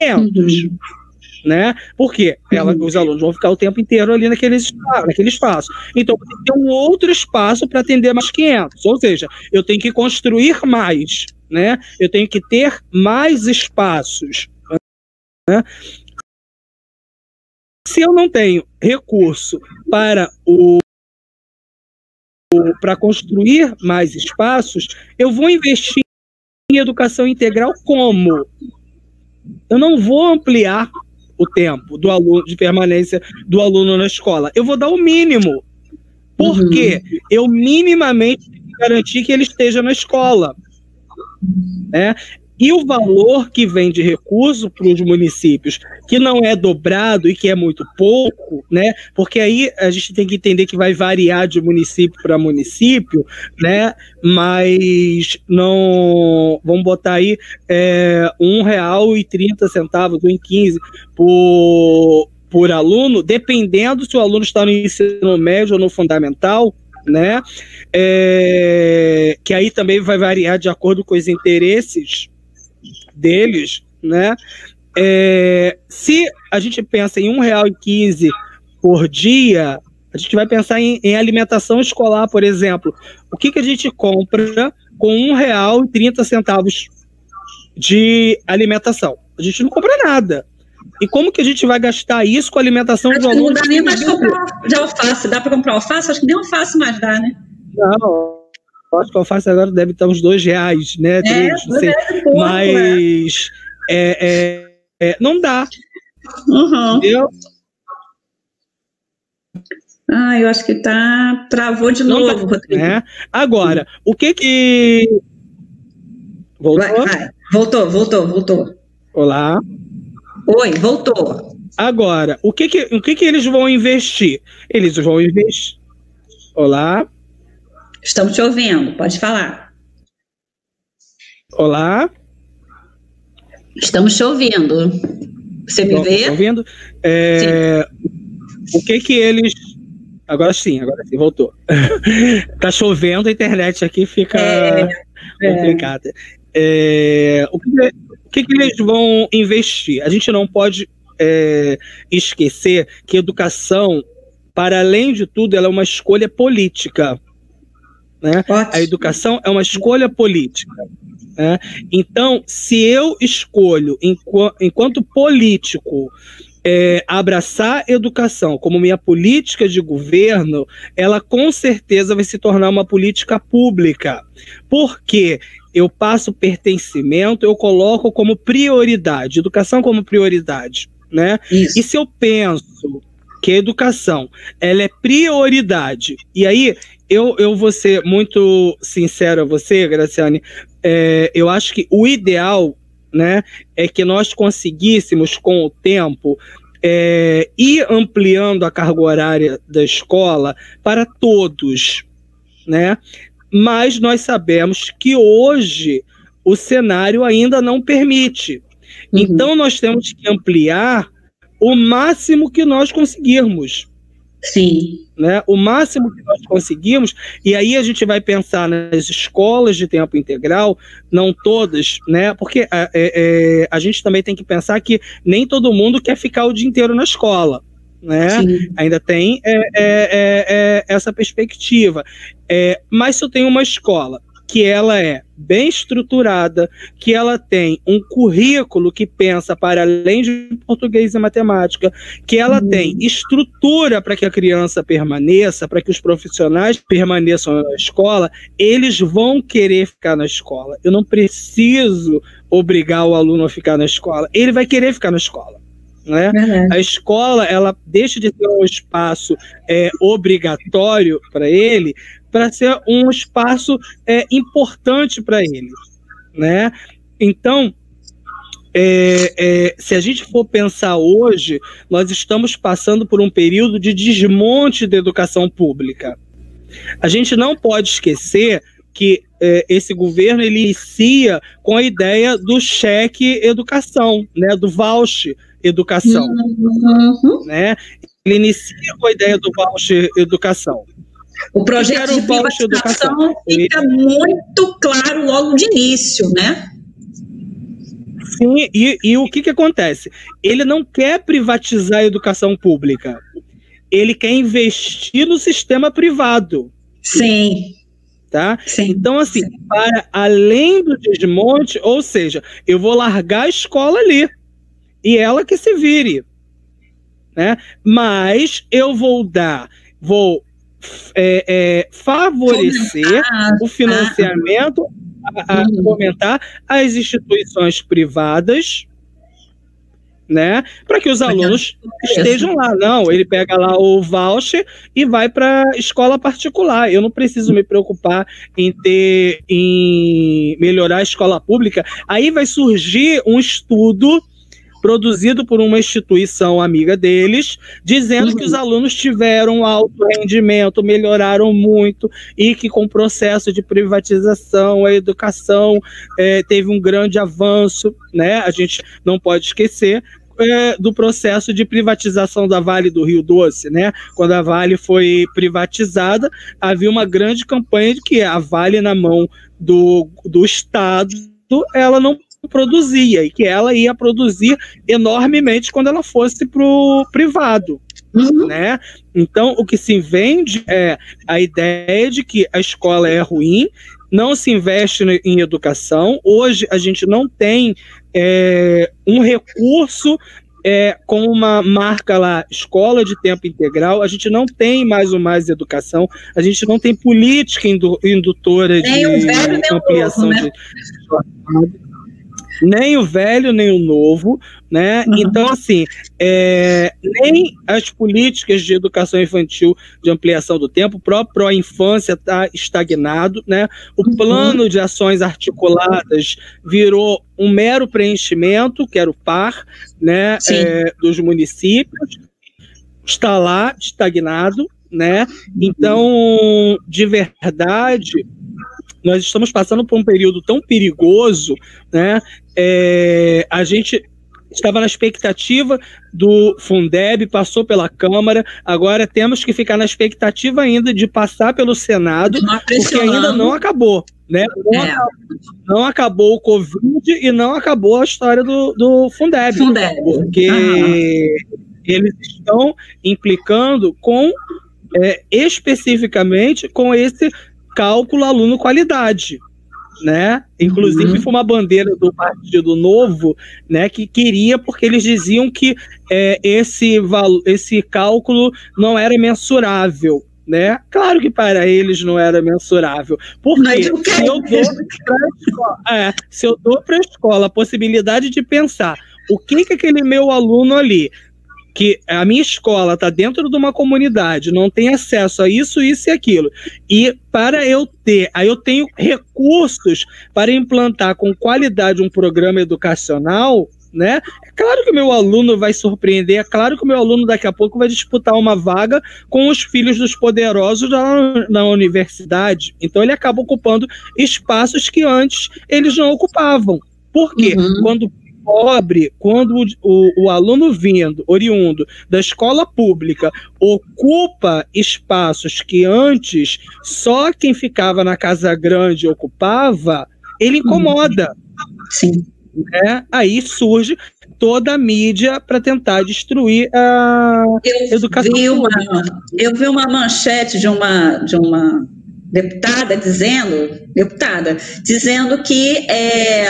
Uhum né? Porque ela, uhum. os alunos vão ficar o tempo inteiro ali naquele, naquele espaço. Então, tem que ter um outro espaço para atender mais 500. Ou seja, eu tenho que construir mais, né? Eu tenho que ter mais espaços. Né? Se eu não tenho recurso para o para construir mais espaços, eu vou investir em educação integral como? Eu não vou ampliar o tempo do aluno de permanência do aluno na escola. Eu vou dar o mínimo. Porque uhum. eu minimamente garantir que ele esteja na escola. Né? E o valor que vem de recurso para os municípios, que não é dobrado e que é muito pouco, né? Porque aí a gente tem que entender que vai variar de município para município, né? Mas não. Vamos botar aí é, um real e trinta centavos, um quinze por, por aluno, dependendo se o aluno está no ensino médio ou no fundamental, né? É, que aí também vai variar de acordo com os interesses deles, né? É, se a gente pensa em R$ 1,15 por dia, a gente vai pensar em, em, alimentação escolar, por exemplo. O que, que a gente compra com R$ 1,30 de alimentação? A gente não compra nada. E como que a gente vai gastar isso com alimentação Acho de que não aluno? dá nem mais comprar de alface. Dá para comprar alface? Acho que nem alface mais dá, né? Não, eu acho que alface agora deve estar uns dois reais, né? Três, não sei. é pouco, né? Mas é, é, é, não dá, Uhum. entendeu? Ah, eu acho que tá. Travou de Não novo, tá, Rodrigo. né? Agora, o que que. Voltou? Vai, vai. Voltou, voltou, voltou. Olá. Oi, voltou. Agora, o que que, o que que eles vão investir? Eles vão investir. Olá. Estamos te ouvindo, pode falar. Olá. Estamos te ouvindo. Você me vê? ouvindo? É, o que que eles. Agora sim, agora sim, voltou. *laughs* tá chovendo, a internet aqui fica É, é. complicada. É, o, que, o que que eles vão investir? A gente não pode é, esquecer que educação, para além de tudo, ela é uma escolha política. Né? A educação é uma escolha política. né? Então, se eu escolho, enqu- enquanto político, é, abraçar a educação como minha política de governo, ela com certeza vai se tornar uma política pública. Porque eu passo pertencimento, eu coloco como prioridade, educação como prioridade. Né? Isso. E se eu penso que a educação ela é prioridade, e aí eu, eu vou ser muito sincero a você, Graciane, é, eu acho que o ideal né, é que nós conseguíssemos, com o tempo, é, ir ampliando a carga horária da escola para todos, né? Mas nós sabemos que hoje o cenário ainda não permite. Uhum. Então nós temos que ampliar o máximo que nós conseguirmos, Sim. né? O máximo que nós conseguirmos, e aí a gente vai pensar nas escolas de tempo integral, não todas, né? Porque a, é- é, a gente também tem que pensar que nem todo mundo quer ficar o dia inteiro na escola, né? Sim. ainda tem é, é, é, é, essa perspectiva. Mas se eu tenho uma escola que ela é bem estruturada, que ela tem um currículo que pensa para além de português e matemática, que ela Uhum. tem estrutura para que a criança permaneça, para que os profissionais permaneçam na escola, eles vão querer ficar na escola. Eu não preciso obrigar o aluno a ficar na escola. Ele vai querer ficar na escola. Né? Verdade. A escola ela deixa de ser um espaço é, obrigatório para ele para ser um espaço é, importante para ele, né? Então, é, é, se a gente for pensar hoje, nós estamos passando por um período de desmonte da educação pública. A gente não pode esquecer que é, esse governo ele inicia com a ideia do cheque educação, né, do voucher educação Uhum. né? Ele inicia com a ideia do voucher educação. O projeto de privatização fica muito claro logo de início, né? Sim, e, e o que, que acontece? Ele não quer privatizar a educação pública. Ele quer investir no sistema privado, Sim, tá? sim. Então, assim, para além do desmonte, ou seja, eu vou largar a escola ali e ela que se vire, né? Mas eu vou dar, vou é, é, favorecer Ah, o financiamento, a, a Uhum. fomentar as instituições privadas, né? Para que os alunos estejam lá. Não, ele pega lá o voucher e vai para escola particular. Eu não preciso me preocupar em ter, em melhorar a escola pública. Aí vai surgir um estudo produzido por uma instituição amiga deles, dizendo Uhum. que os alunos tiveram alto rendimento, melhoraram muito e que com o processo de privatização a educação eh, teve um grande avanço, né? A gente não pode esquecer eh, do processo de privatização da Vale do Rio Doce, né? Quando a Vale foi privatizada, havia uma grande campanha de que a Vale na mão do, do Estado, ela não produzia e que ela ia produzir enormemente quando ela fosse para o privado Uhum. né? Então, o que se vende é a ideia de que a escola é ruim, não se investe em educação. Hoje, a gente não tem é, um recurso é, com uma marca lá, escola de tempo integral, a gente não tem mais o Mais Educação, a gente não tem política indutora de velho, ampliação novo, né? de nem o velho nem o novo, né? Uhum. Então, assim, é, nem as políticas de educação infantil de ampliação do tempo, o próprio Pro Infância está estagnado, né? O uhum. plano de ações articuladas virou um mero preenchimento, que era o par, né? É, dos municípios, está lá estagnado, né? Uhum. Então, de verdade, nós estamos passando por um período tão perigoso, né? É, a gente estava na expectativa do Fundeb, passou pela Câmara, agora temos que ficar na expectativa ainda de passar pelo Senado, porque ainda não acabou. Né? Não, é. acabou, não, acabou o Covid e não acabou a história do, do Fundeb, Fundeb. porque uhum. eles estão implicando com é, especificamente com esse cálculo aluno qualidade, né? Inclusive uhum. foi uma bandeira do Partido Novo, né, que queria porque eles diziam que é, esse esse cálculo não era mensurável, né? Claro que para eles não era mensurável. Porque se eu dou para é, se eu dou para a escola a possibilidade de pensar o que que aquele meu aluno ali que a minha escola está dentro de uma comunidade, não tem acesso a isso, isso e aquilo. E para eu ter, aí eu tenho recursos para implantar com qualidade um programa educacional, né? É claro que o meu aluno vai surpreender, é claro que o meu aluno daqui a pouco vai disputar uma vaga com os filhos dos poderosos na, na universidade. Então ele acaba ocupando espaços que antes eles não ocupavam. Por quê? Uhum. Quando pobre, quando o, o, o, aluno vindo, oriundo da escola pública, ocupa espaços que antes só quem ficava na casa grande ocupava, ele incomoda. Sim. Né? Aí surge toda a mídia para tentar destruir a eu educação vi uma, Eu vi uma manchete de uma, de uma deputada dizendo, deputada, dizendo que é,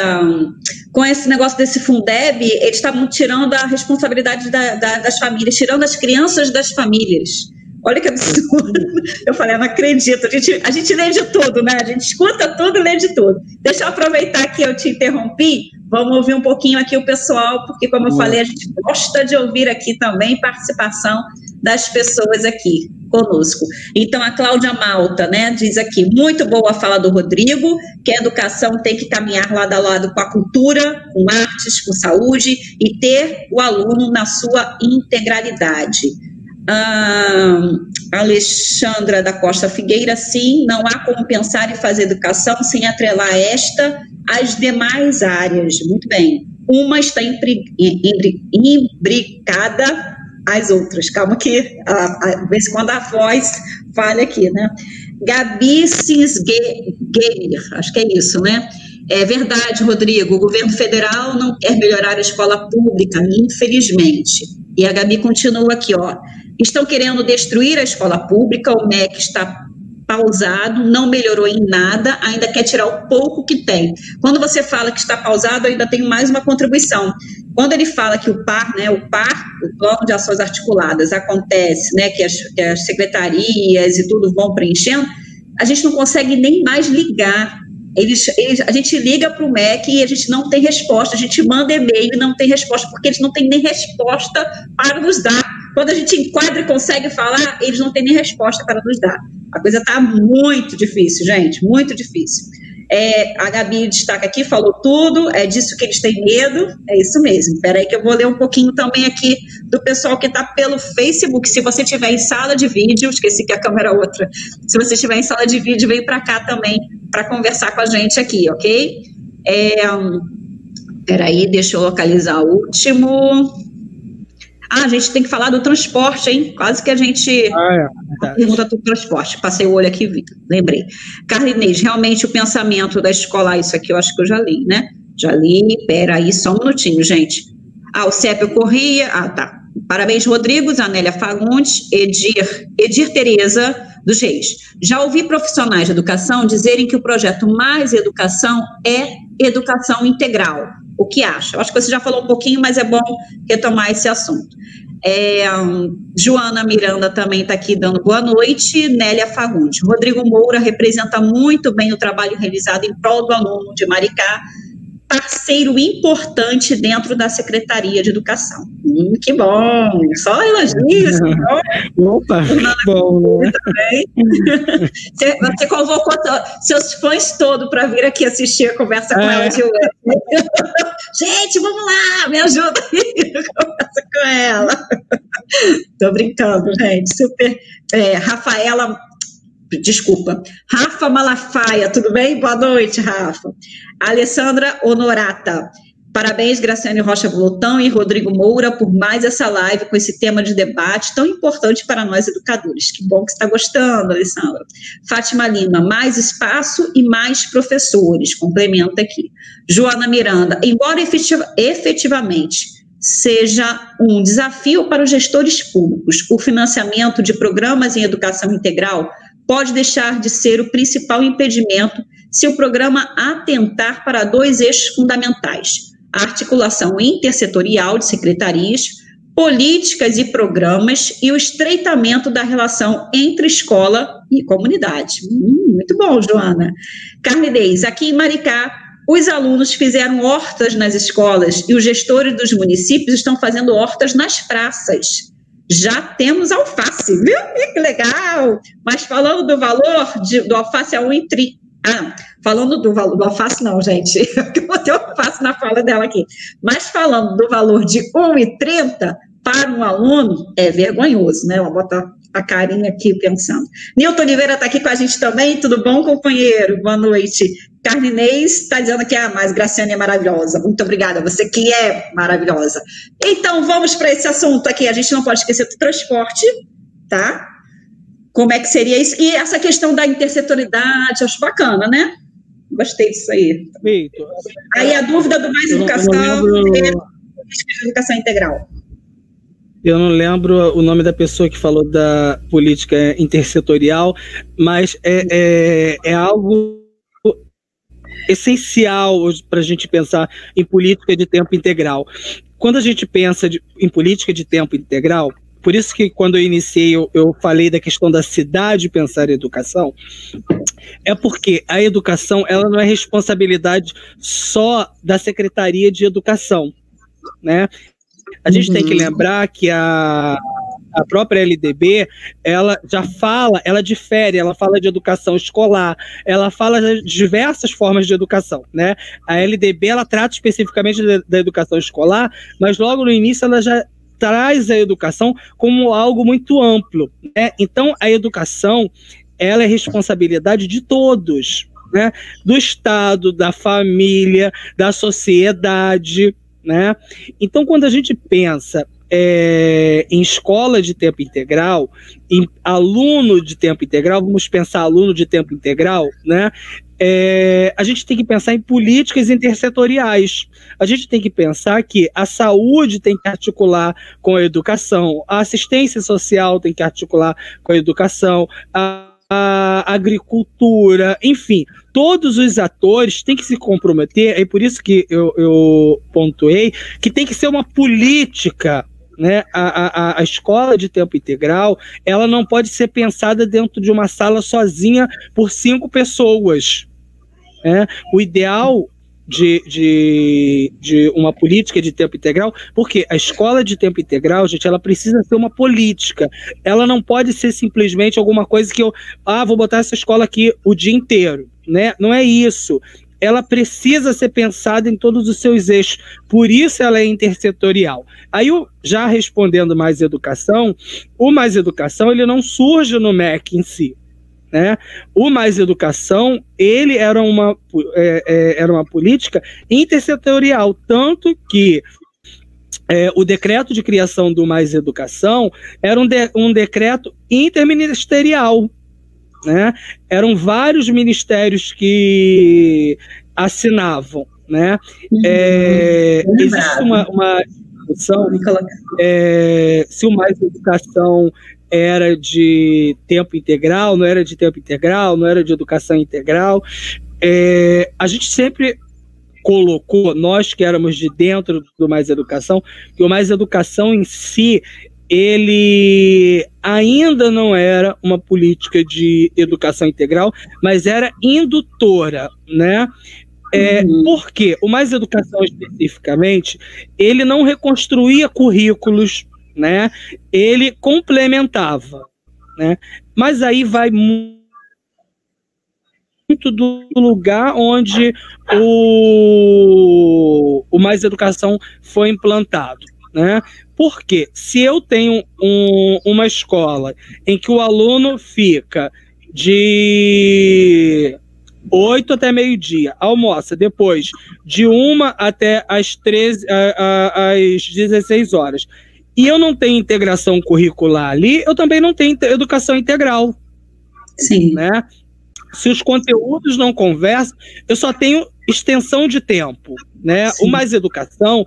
com esse negócio desse Fundeb, eles estavam tirando a responsabilidade da, da, das famílias, tirando as crianças das famílias. Olha que absurdo. *laughs* Eu falei, eu não acredito. A gente, a gente lê de tudo, né? A gente escuta tudo e lê de tudo. Deixa eu aproveitar que eu te interrompi. Vamos ouvir um pouquinho aqui o pessoal, porque, como eu falei, a gente gosta de ouvir aqui também participação das pessoas aqui conosco. Então, a Cláudia Malta, né, diz aqui, muito boa a fala do Rodrigo, que a educação tem que caminhar lado a lado com a cultura, com artes, com saúde, e ter o aluno na sua integralidade. Ah, Alexandra da Costa Figueira, sim, não há como pensar em fazer educação sem atrelar esta às demais áreas. Muito bem. Uma está imbricada às outras. Calma que, a, vez quando a voz falha aqui, né? Gabi Gamer, acho que é isso, né? É verdade, Rodrigo, o governo federal não quer melhorar a escola pública, infelizmente. E a Gabi continua aqui, ó. Estão querendo destruir a escola pública, o MEC está pausado, não melhorou em nada, ainda quer tirar o pouco que tem. Quando você fala que está pausado, ainda tem mais uma contribuição. Quando ele fala que o PAR, né, o PAR, o Plano de Ações Articuladas, acontece, né, que as, que as secretarias e tudo vão preenchendo, a gente não consegue nem mais ligar. Eles, eles, a gente liga para o MEC e a gente não tem resposta, a gente manda e-mail e não tem resposta, porque eles não têm nem resposta para nos dar. Quando a gente enquadra e consegue falar, eles não têm nem resposta para nos dar. A coisa está muito difícil, gente, muito difícil. É, a Gabi destaca aqui, falou tudo, é disso que eles têm medo, é isso mesmo. Espera aí que eu vou ler um pouquinho também aqui do pessoal que está pelo Facebook. Se você estiver em sala de vídeo, esqueci que a câmera é outra. Se você estiver em sala de vídeo, vem para cá também para conversar com a gente aqui, ok? É, peraí, deixa eu localizar o último. Ah, a gente tem que falar do transporte, hein? Quase que a gente ah, é, pergunta do transporte. Passei o olho aqui, lembrei. Carlinês, realmente o pensamento da escola, isso aqui eu acho que eu já li, né? Já li, pera aí, só um minutinho, gente. Ah, o CEP eu corria, ah, tá. Parabéns, Rodrigo, Zanélia Fagundes, Edir, Edir Tereza dos Reis. Já ouvi profissionais de educação dizerem que o projeto Mais Educação é educação integral. O que acha? Acho que você já falou um pouquinho, mas é bom retomar esse assunto. É, Joana Miranda também está aqui dando boa noite. Nélia Fagundes. Rodrigo Moura representa muito bem o trabalho realizado em prol do aluno de Maricá parceiro importante dentro da Secretaria de Educação. Hum, que bom! Só elogios. *laughs* Opa, que bom, né? *laughs* Você, você, convocou seus fãs todos para vir aqui assistir a conversa com é. ela de hoje. *laughs* Gente, vamos lá, me ajuda aí, conversa com ela. Tô brincando, gente. Super. É, Rafaela desculpa. Rafa Malafaia, tudo bem? Boa noite, Rafa. Alessandra Honorata. Parabéns, Graciane Rocha Voltão e Rodrigo Moura, por mais essa live com esse tema de debate tão importante para nós educadores. Que bom que está gostando, Alessandra. Fátima Lima, mais espaço e mais professores. Complementa aqui. Joana Miranda, embora efetiva, efetivamente seja um desafio para os gestores públicos, o financiamento de programas em educação integral pode deixar de ser o principal impedimento se o programa atentar para dois eixos fundamentais: a articulação intersetorial de secretarias, políticas e programas e o estreitamento da relação entre escola e comunidade. Hum, muito bom, Joana. Carnidez, aqui em Maricá, os alunos fizeram hortas nas escolas e os gestores dos municípios estão fazendo hortas nas praças já temos alface, viu? Que legal! Mas falando do valor de, do alface a 1,30. Ah, falando do valor do alface, não, gente. *laughs* Eu botei alface na fala dela aqui. Mas falando do valor de 1,30 para um aluno, é vergonhoso, né? Ela bota a carinha aqui pensando. Nilton Oliveira está aqui com a gente também. Tudo bom, companheiro? Boa noite. Carlinês está dizendo que a ah, mais Graciane é maravilhosa. Muito obrigada, você que é maravilhosa. Então, vamos para esse assunto aqui. A gente não pode esquecer do transporte, tá? Como é que seria isso? E essa questão da intersetorialidade, acho bacana, né? Gostei disso aí. Aí a dúvida do mais educação é educação integral. Eu não lembro o nome da pessoa que falou da política intersetorial, mas é, é, é algo essencial para a gente pensar em política de tempo integral. Quando a gente pensa de, em política de tempo integral, por isso que quando eu iniciei eu, eu falei da questão da cidade pensar em educação, é porque a educação ela não é responsabilidade só da Secretaria de Educação, né? A gente uhum. tem que uhum. lembrar que a, a própria LDB, ela já fala, ela difere, ela fala de educação escolar, ela fala de diversas formas de educação, né? A LDB, ela trata especificamente da educação escolar, mas logo no início ela já traz a educação como algo muito amplo, né? Então, a educação, ela é responsabilidade de todos, né? Do Estado, da família, da sociedade, né? Então, quando a gente pensa é, em escola de tempo integral, em aluno de tempo integral, vamos pensar aluno de tempo integral, né? É, a gente tem que pensar em políticas intersetoriais. A gente tem que pensar que a saúde tem que articular com a educação, a assistência social tem que articular com a educação, a a agricultura, enfim, todos os atores têm que se comprometer, é por isso que eu, eu pontuei que tem que ser uma política né? A, a, a escola de tempo integral ela não pode ser pensada dentro de uma sala sozinha por cinco pessoas. Né? O ideal de, de, de uma política de tempo integral, porque a escola de tempo integral, gente, ela precisa ser uma política. Ela não pode ser simplesmente alguma coisa que eu, ah, vou botar essa escola aqui o dia inteiro, né? Não é isso ela precisa ser pensada em todos os seus eixos, por isso ela é intersetorial. Aí, já respondendo mais educação, o mais educação ele não surge no MEC em si. Né? O Mais Educação, ele era uma, é, é, era uma política intersetorial, tanto que é, o decreto de criação do Mais Educação era um, de, um decreto interministerial, né? Eram vários ministérios que assinavam, né? Uhum. É, existe uma, uma, discussão é, se o mais educação era de tempo integral, não era de tempo integral, não era de educação integral. É, a gente sempre colocou, nós que éramos de dentro do Mais Educação, que o Mais Educação em si, ele ainda não era uma política de educação integral, mas era indutora, né? É, uhum. Porque o Mais Educação especificamente, ele não reconstruía currículos, né? Ele complementava, né? Mas aí vai muito do lugar onde o, o Mais Educação foi implantado. Né? Porque se eu tenho um, uma escola em que o aluno fica de 8 até meio-dia, almoça depois de uma até as 13, às 16 horas, e eu não tenho integração curricular ali, eu também não tenho educação integral. Sim. Né? Se os conteúdos não conversam, eu só tenho extensão de tempo. Né? Sim. O Mais Educação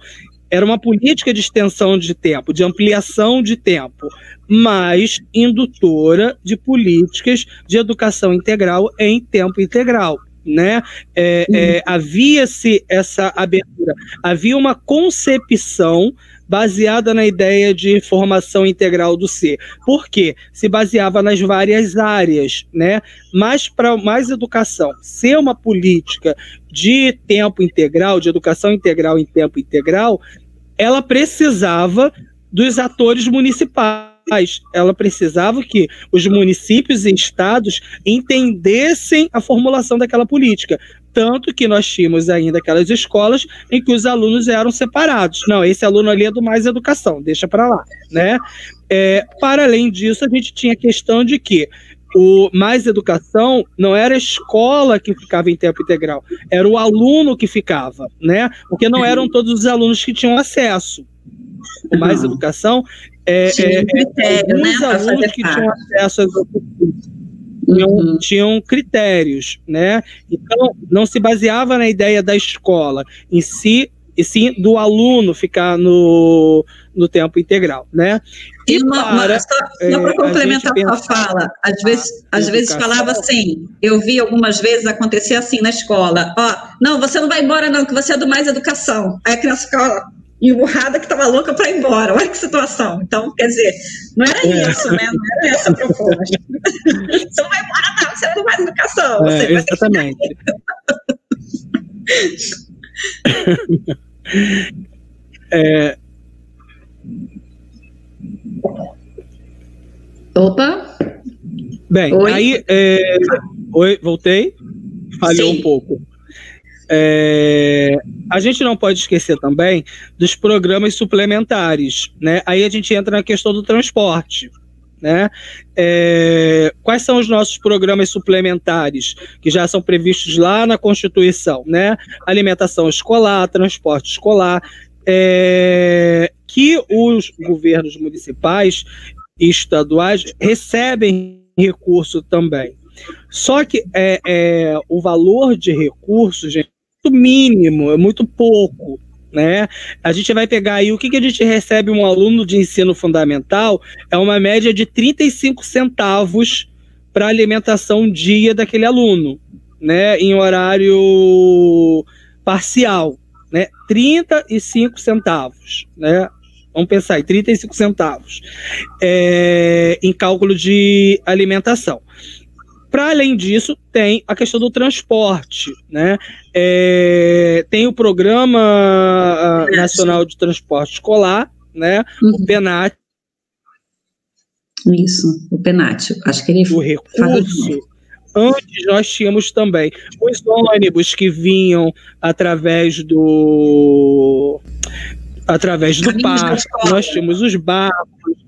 era uma política de extensão de tempo, de ampliação de tempo, mas indutora de políticas de educação integral em tempo integral. Né? É, uhum. é, havia-se essa abertura, havia uma concepção baseada na ideia de formação integral do ser. Por quê? Se baseava nas várias áreas, né? Mas para mais educação ser uma política de tempo integral, de educação integral em tempo integral, ela precisava dos atores municipais. Ela precisava que os municípios e estados entendessem a formulação daquela política. Tanto que nós tínhamos ainda aquelas escolas em que os alunos eram separados. Não, esse aluno ali é do mais educação, deixa para lá, né? É, para além disso, a gente tinha a questão de que o mais educação não era a escola que ficava em tempo integral, era o aluno que ficava, né? Porque não eram todos os alunos que tinham acesso. O mais educação é, é, é alguns né, alunos que tinham acesso às oficinas tinham, uhum. tinham critérios, né? Então, não se baseava na ideia da escola em si, e sim do aluno ficar no, no tempo integral, né? E uma, para, só, só para é, complementar a sua fala, às vezes, às vezes falava assim, eu vi algumas vezes acontecer assim na escola, ó, não, você não vai embora não, que você é do mais educação. Aí a criança ficava, emburrada que estava louca para ir embora. Olha que situação. Então, quer dizer, não era é. isso, né? Não era essa a proposta. *laughs* você não vai embora, não, você não mais educação. É, exatamente. *laughs* é... Opa! Bem, Oi. aí. É... Oi, voltei. Falhou Sim. um pouco. É, a gente não pode esquecer também dos programas suplementares, né? Aí a gente entra na questão do transporte. Né? É, quais são os nossos programas suplementares que já são previstos lá na Constituição, né? Alimentação escolar, transporte escolar, é, que os governos municipais e estaduais recebem recurso também. Só que é, é, o valor de recursos, gente, muito mínimo, é muito pouco. Né? A gente vai pegar aí o que, que a gente recebe um aluno de ensino fundamental é uma média de 35 centavos para alimentação dia daquele aluno, né? Em horário parcial, né? 35 centavos, né? Vamos pensar aí, 35 centavos é, em cálculo de alimentação. Para além disso, tem a questão do transporte, né? É, tem o Programa ah, Nacional de Transporte Escolar, né? Uhum. O PENAT. Isso, o PENAT. Acho que ele o recurso. Antes nós tínhamos também os ônibus que vinham através do através do parque, nós tínhamos os barcos,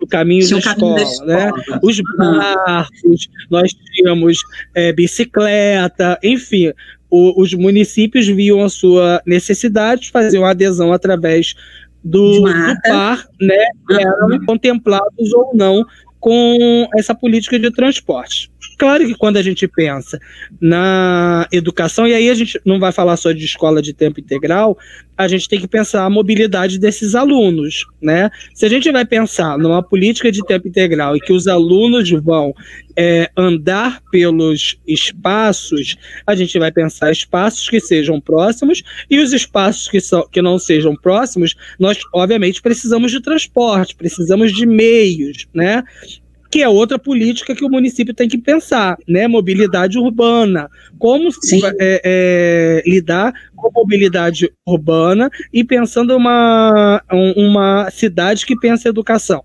o caminho, da, escola, da escola, né? Os barcos, nós tínhamos é, bicicleta, enfim, o, os municípios viam a sua necessidade, faziam adesão através do, do par, né? Eram contemplados ou não com essa política de transporte. Claro que quando a gente pensa na educação, e aí a gente não vai falar só de escola de tempo integral, a gente tem que pensar a mobilidade desses alunos, né? Se a gente vai pensar numa política de tempo integral e que os alunos vão é, andar pelos espaços, a gente vai pensar espaços que sejam próximos e os espaços que, são, que não sejam próximos, nós obviamente precisamos de transporte, precisamos de meios, né? Que é outra política que o município tem que pensar, né? Mobilidade urbana, como é, é, lidar com mobilidade urbana e pensando uma, uma cidade que pensa educação,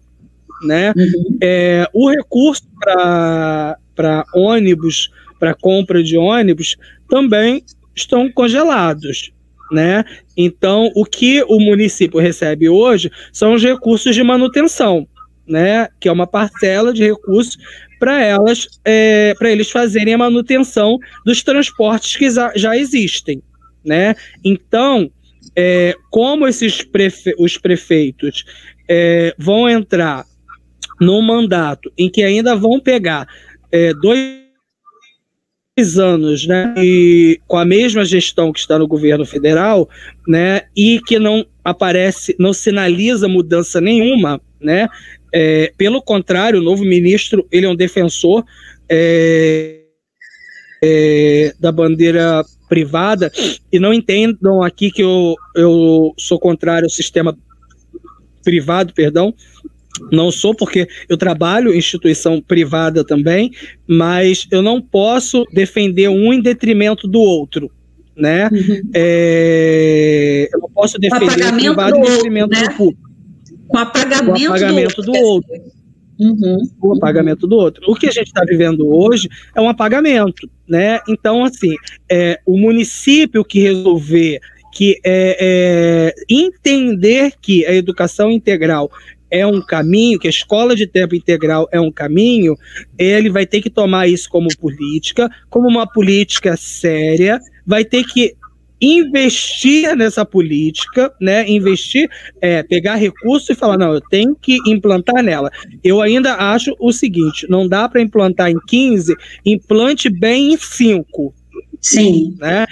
né? Uhum. É, o recurso para ônibus, para compra de ônibus, também estão congelados. Né? Então, o que o município recebe hoje são os recursos de manutenção né, que é uma parcela de recursos para elas, é, para eles fazerem a manutenção dos transportes que já existem, né? Então, é, como esses prefe os prefeitos é, vão entrar num mandato em que ainda vão pegar é, dois anos, né, e com a mesma gestão que está no governo federal, né, e que não aparece, não sinaliza mudança nenhuma, né, é, pelo contrário, o novo ministro ele é um defensor é, é, da bandeira privada e não entendam aqui que eu, eu sou contrário ao sistema privado, perdão, não sou porque eu trabalho em instituição privada também, mas eu não posso defender um em detrimento do outro, né? Uhum. É, eu não posso defender o privado em detrimento né? do público. Com apagamento, o apagamento do, do outro. Uhum. O apagamento do outro. O que a gente está vivendo hoje é um apagamento, né? Então, assim, é, o município que resolver que é, é, entender que a educação integral é um caminho, que a escola de tempo integral é um caminho, ele vai ter que tomar isso como política, como uma política séria, vai ter que investir nessa política, né? Investir, é, pegar recurso e falar, não, eu tenho que implantar nela. Eu ainda acho o seguinte: não dá para implantar em 15, implante bem em 5. Sim. Né?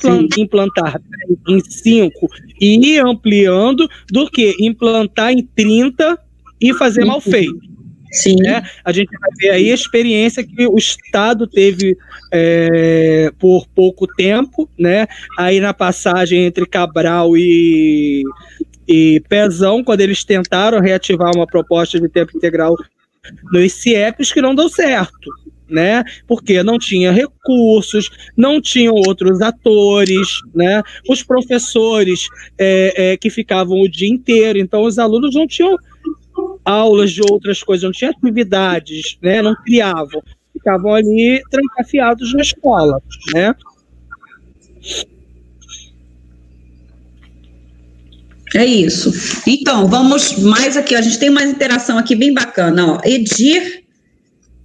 Sim. implantar em 5 e ir ampliando do que implantar em 30 e fazer mal feito. Sim. Né? A gente vai ver aí a experiência que o Estado teve é, por pouco tempo, né? Aí na passagem entre Cabral e, e Pezão, quando eles tentaram reativar uma proposta de tempo integral nos CIEPs, que não deu certo. Né? Porque não tinha recursos, não tinham outros atores, né? Os professores é, é, que ficavam o dia inteiro, então os alunos não tinham aulas de outras coisas, não tinha atividades, né? Não criavam, ficavam ali trancafiados na escola, né? É isso. Então, vamos mais aqui. A gente tem mais interação aqui bem bacana. Ó. Edir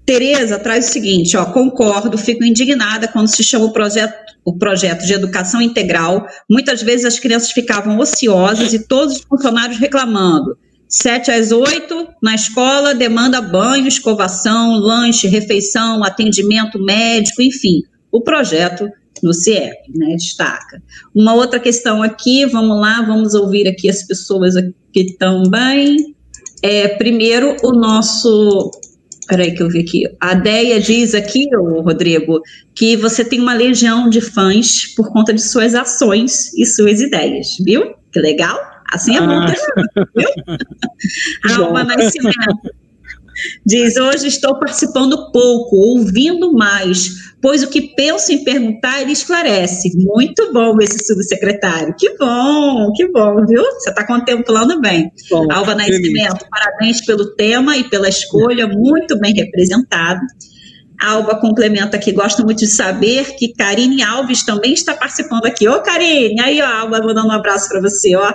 Tereza traz o seguinte: ó, concordo, fico indignada quando se chama o projeto, o projeto de educação integral. Muitas vezes as crianças ficavam ociosas e todos os funcionários reclamando. Sete às oito, na escola, demanda banho, escovação, lanche, refeição, atendimento médico, enfim, o projeto no CIEP, né, destaca. Uma outra questão aqui, vamos lá, vamos ouvir aqui as pessoas aqui também. É, primeiro, o nosso Peraí que eu vi aqui. A Deia diz aqui, Rodrigo, que você tem uma legião de fãs por conta de suas ações e suas ideias, viu? Que legal. Assim é bom ter, viu? *laughs* Alma Nascimento. Diz, hoje estou participando pouco, ouvindo mais, pois o que penso em perguntar ele esclarece. Muito bom esse subsecretário. Que bom, que bom, viu? Você está contemplando bem. Bom, Alva Nascimento, parabéns pelo tema e pela escolha, muito bem representado. Alba complementa aqui, gosto muito de saber que Karine Alves também está participando aqui. Ô, Karine, aí, ó, Alba, vou dar um abraço para você, ó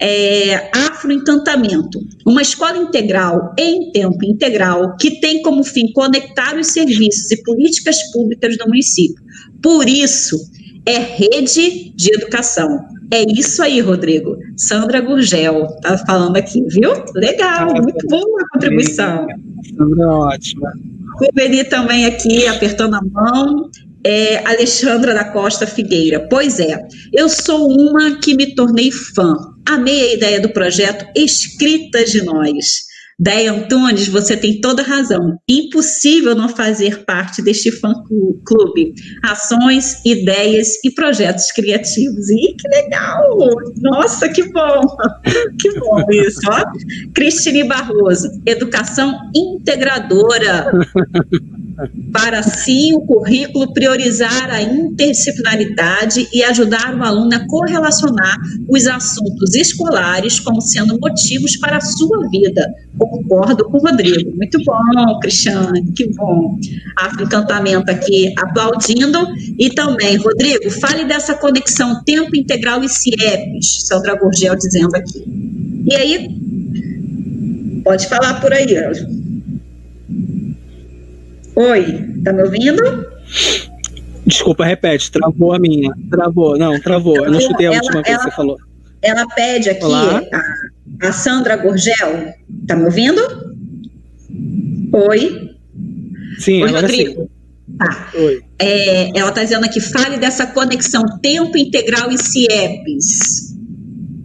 é, Afroencantamento, uma escola integral em tempo integral que tem como fim conectar os serviços e políticas públicas do município. Por isso, é rede de educação. É isso aí, Rodrigo. Sandra Gurgel está falando aqui, viu? Legal, muito boa a contribuição. Sandra, ótima. Rubeni também aqui, apertando a mão. É, Alexandra da Costa Figueira. Pois é, eu sou uma que me tornei fã. Amei a ideia do projeto Escritas de Nós. Deia Antunes, você tem toda razão. Impossível não fazer parte deste fã-clube. Ações, ideias e projetos criativos. Ih, que legal! Nossa, que bom! *laughs* Que bom isso, ó. Cristine Barroso, educação integradora. Para assim o currículo priorizar a interdisciplinaridade e ajudar o aluno a correlacionar os assuntos escolares como sendo motivos para a sua vida. Concordo com o Rodrigo. Muito bom, Cristiane, que bom. Afro-encantamento aqui aplaudindo. E também, Rodrigo, fale dessa conexão tempo integral e CIEPs, Sandra Gurgel dizendo aqui. E aí, pode falar por aí, Anjo. Oi, tá me ouvindo? Desculpa, repete, travou a minha. Travou, não, travou. Eu não chutei a última coisa que você falou. Ela pede aqui, a, a, Sandra Gorgel, tá me ouvindo? Oi? Sim, Oi, Rodrigo. Sim. Tá. Oi. É, ela está dizendo aqui, fale dessa conexão tempo integral e CIEPs.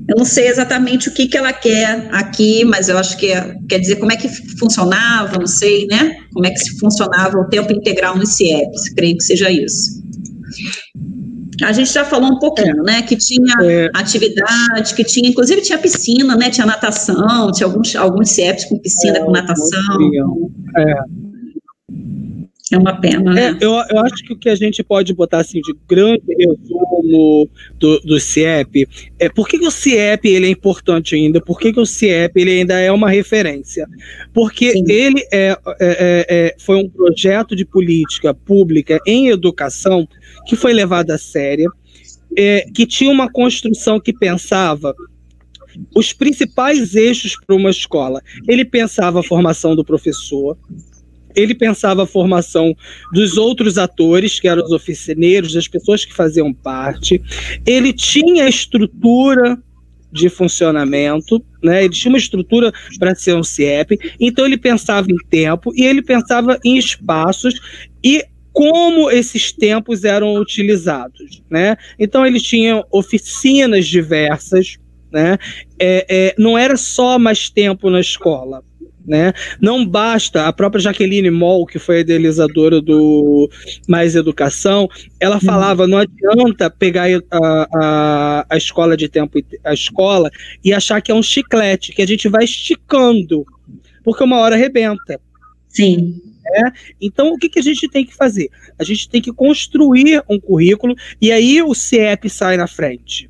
Eu não sei exatamente o que, que ela quer aqui, mas eu acho que é, quer dizer como é que funcionava, não sei, né? Como é que se funcionava o tempo integral no CIEPS, creio que seja isso. A gente já falou um pouquinho, é. né? Que tinha é. atividade, que tinha, inclusive tinha piscina, né? Tinha natação, tinha alguns, alguns CIEPs com piscina, é, com natação. É. É uma pena, né? É, eu, eu acho que o que a gente pode botar assim de grande resumo do, do CIEP é por que, que o CIEP ele é importante ainda, por que, que o CIEP ele ainda é uma referência. Porque Sim. ele é, é, é, é, foi um projeto de política pública em educação que foi levado a sério, é, que tinha uma construção que pensava os principais eixos para uma escola. Ele pensava a formação do professor, ele pensava a formação dos outros atores, que eram os oficineiros, das pessoas que faziam parte. Ele tinha estrutura de funcionamento, né? Ele tinha uma estrutura para ser um CIEP, então ele pensava em tempo e ele pensava em espaços e como esses tempos eram utilizados, né? Então ele tinha oficinas diversas, né? É, é, não era só mais tempo na escola, né? Não basta, a própria Jaqueline Moll, que foi a idealizadora do Mais Educação, ela falava: não adianta pegar a, a, a escola de tempo, a escola, e achar que é um chiclete, que a gente vai esticando, porque uma hora arrebenta. Sim. É? Então, o que, que a gente tem que fazer? A gente tem que construir um currículo, e aí o CIEP sai na frente.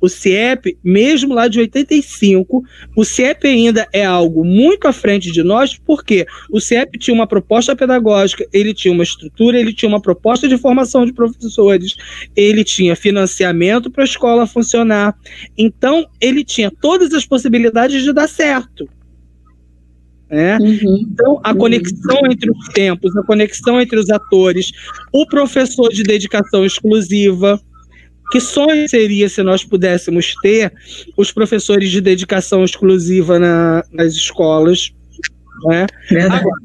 O CIEP, mesmo lá de 85, o CIEP ainda é algo muito à frente de nós, porque o CIEP tinha uma proposta pedagógica, ele tinha uma estrutura, ele tinha uma proposta de formação de professores, ele tinha financiamento para a escola funcionar. Então, ele tinha todas as possibilidades de dar certo. É? Uhum. Então, a conexão entre os tempos, a conexão entre os atores, o professor de dedicação exclusiva, que sonho seria se nós pudéssemos ter os professores de dedicação exclusiva na, nas escolas? Né? Agora,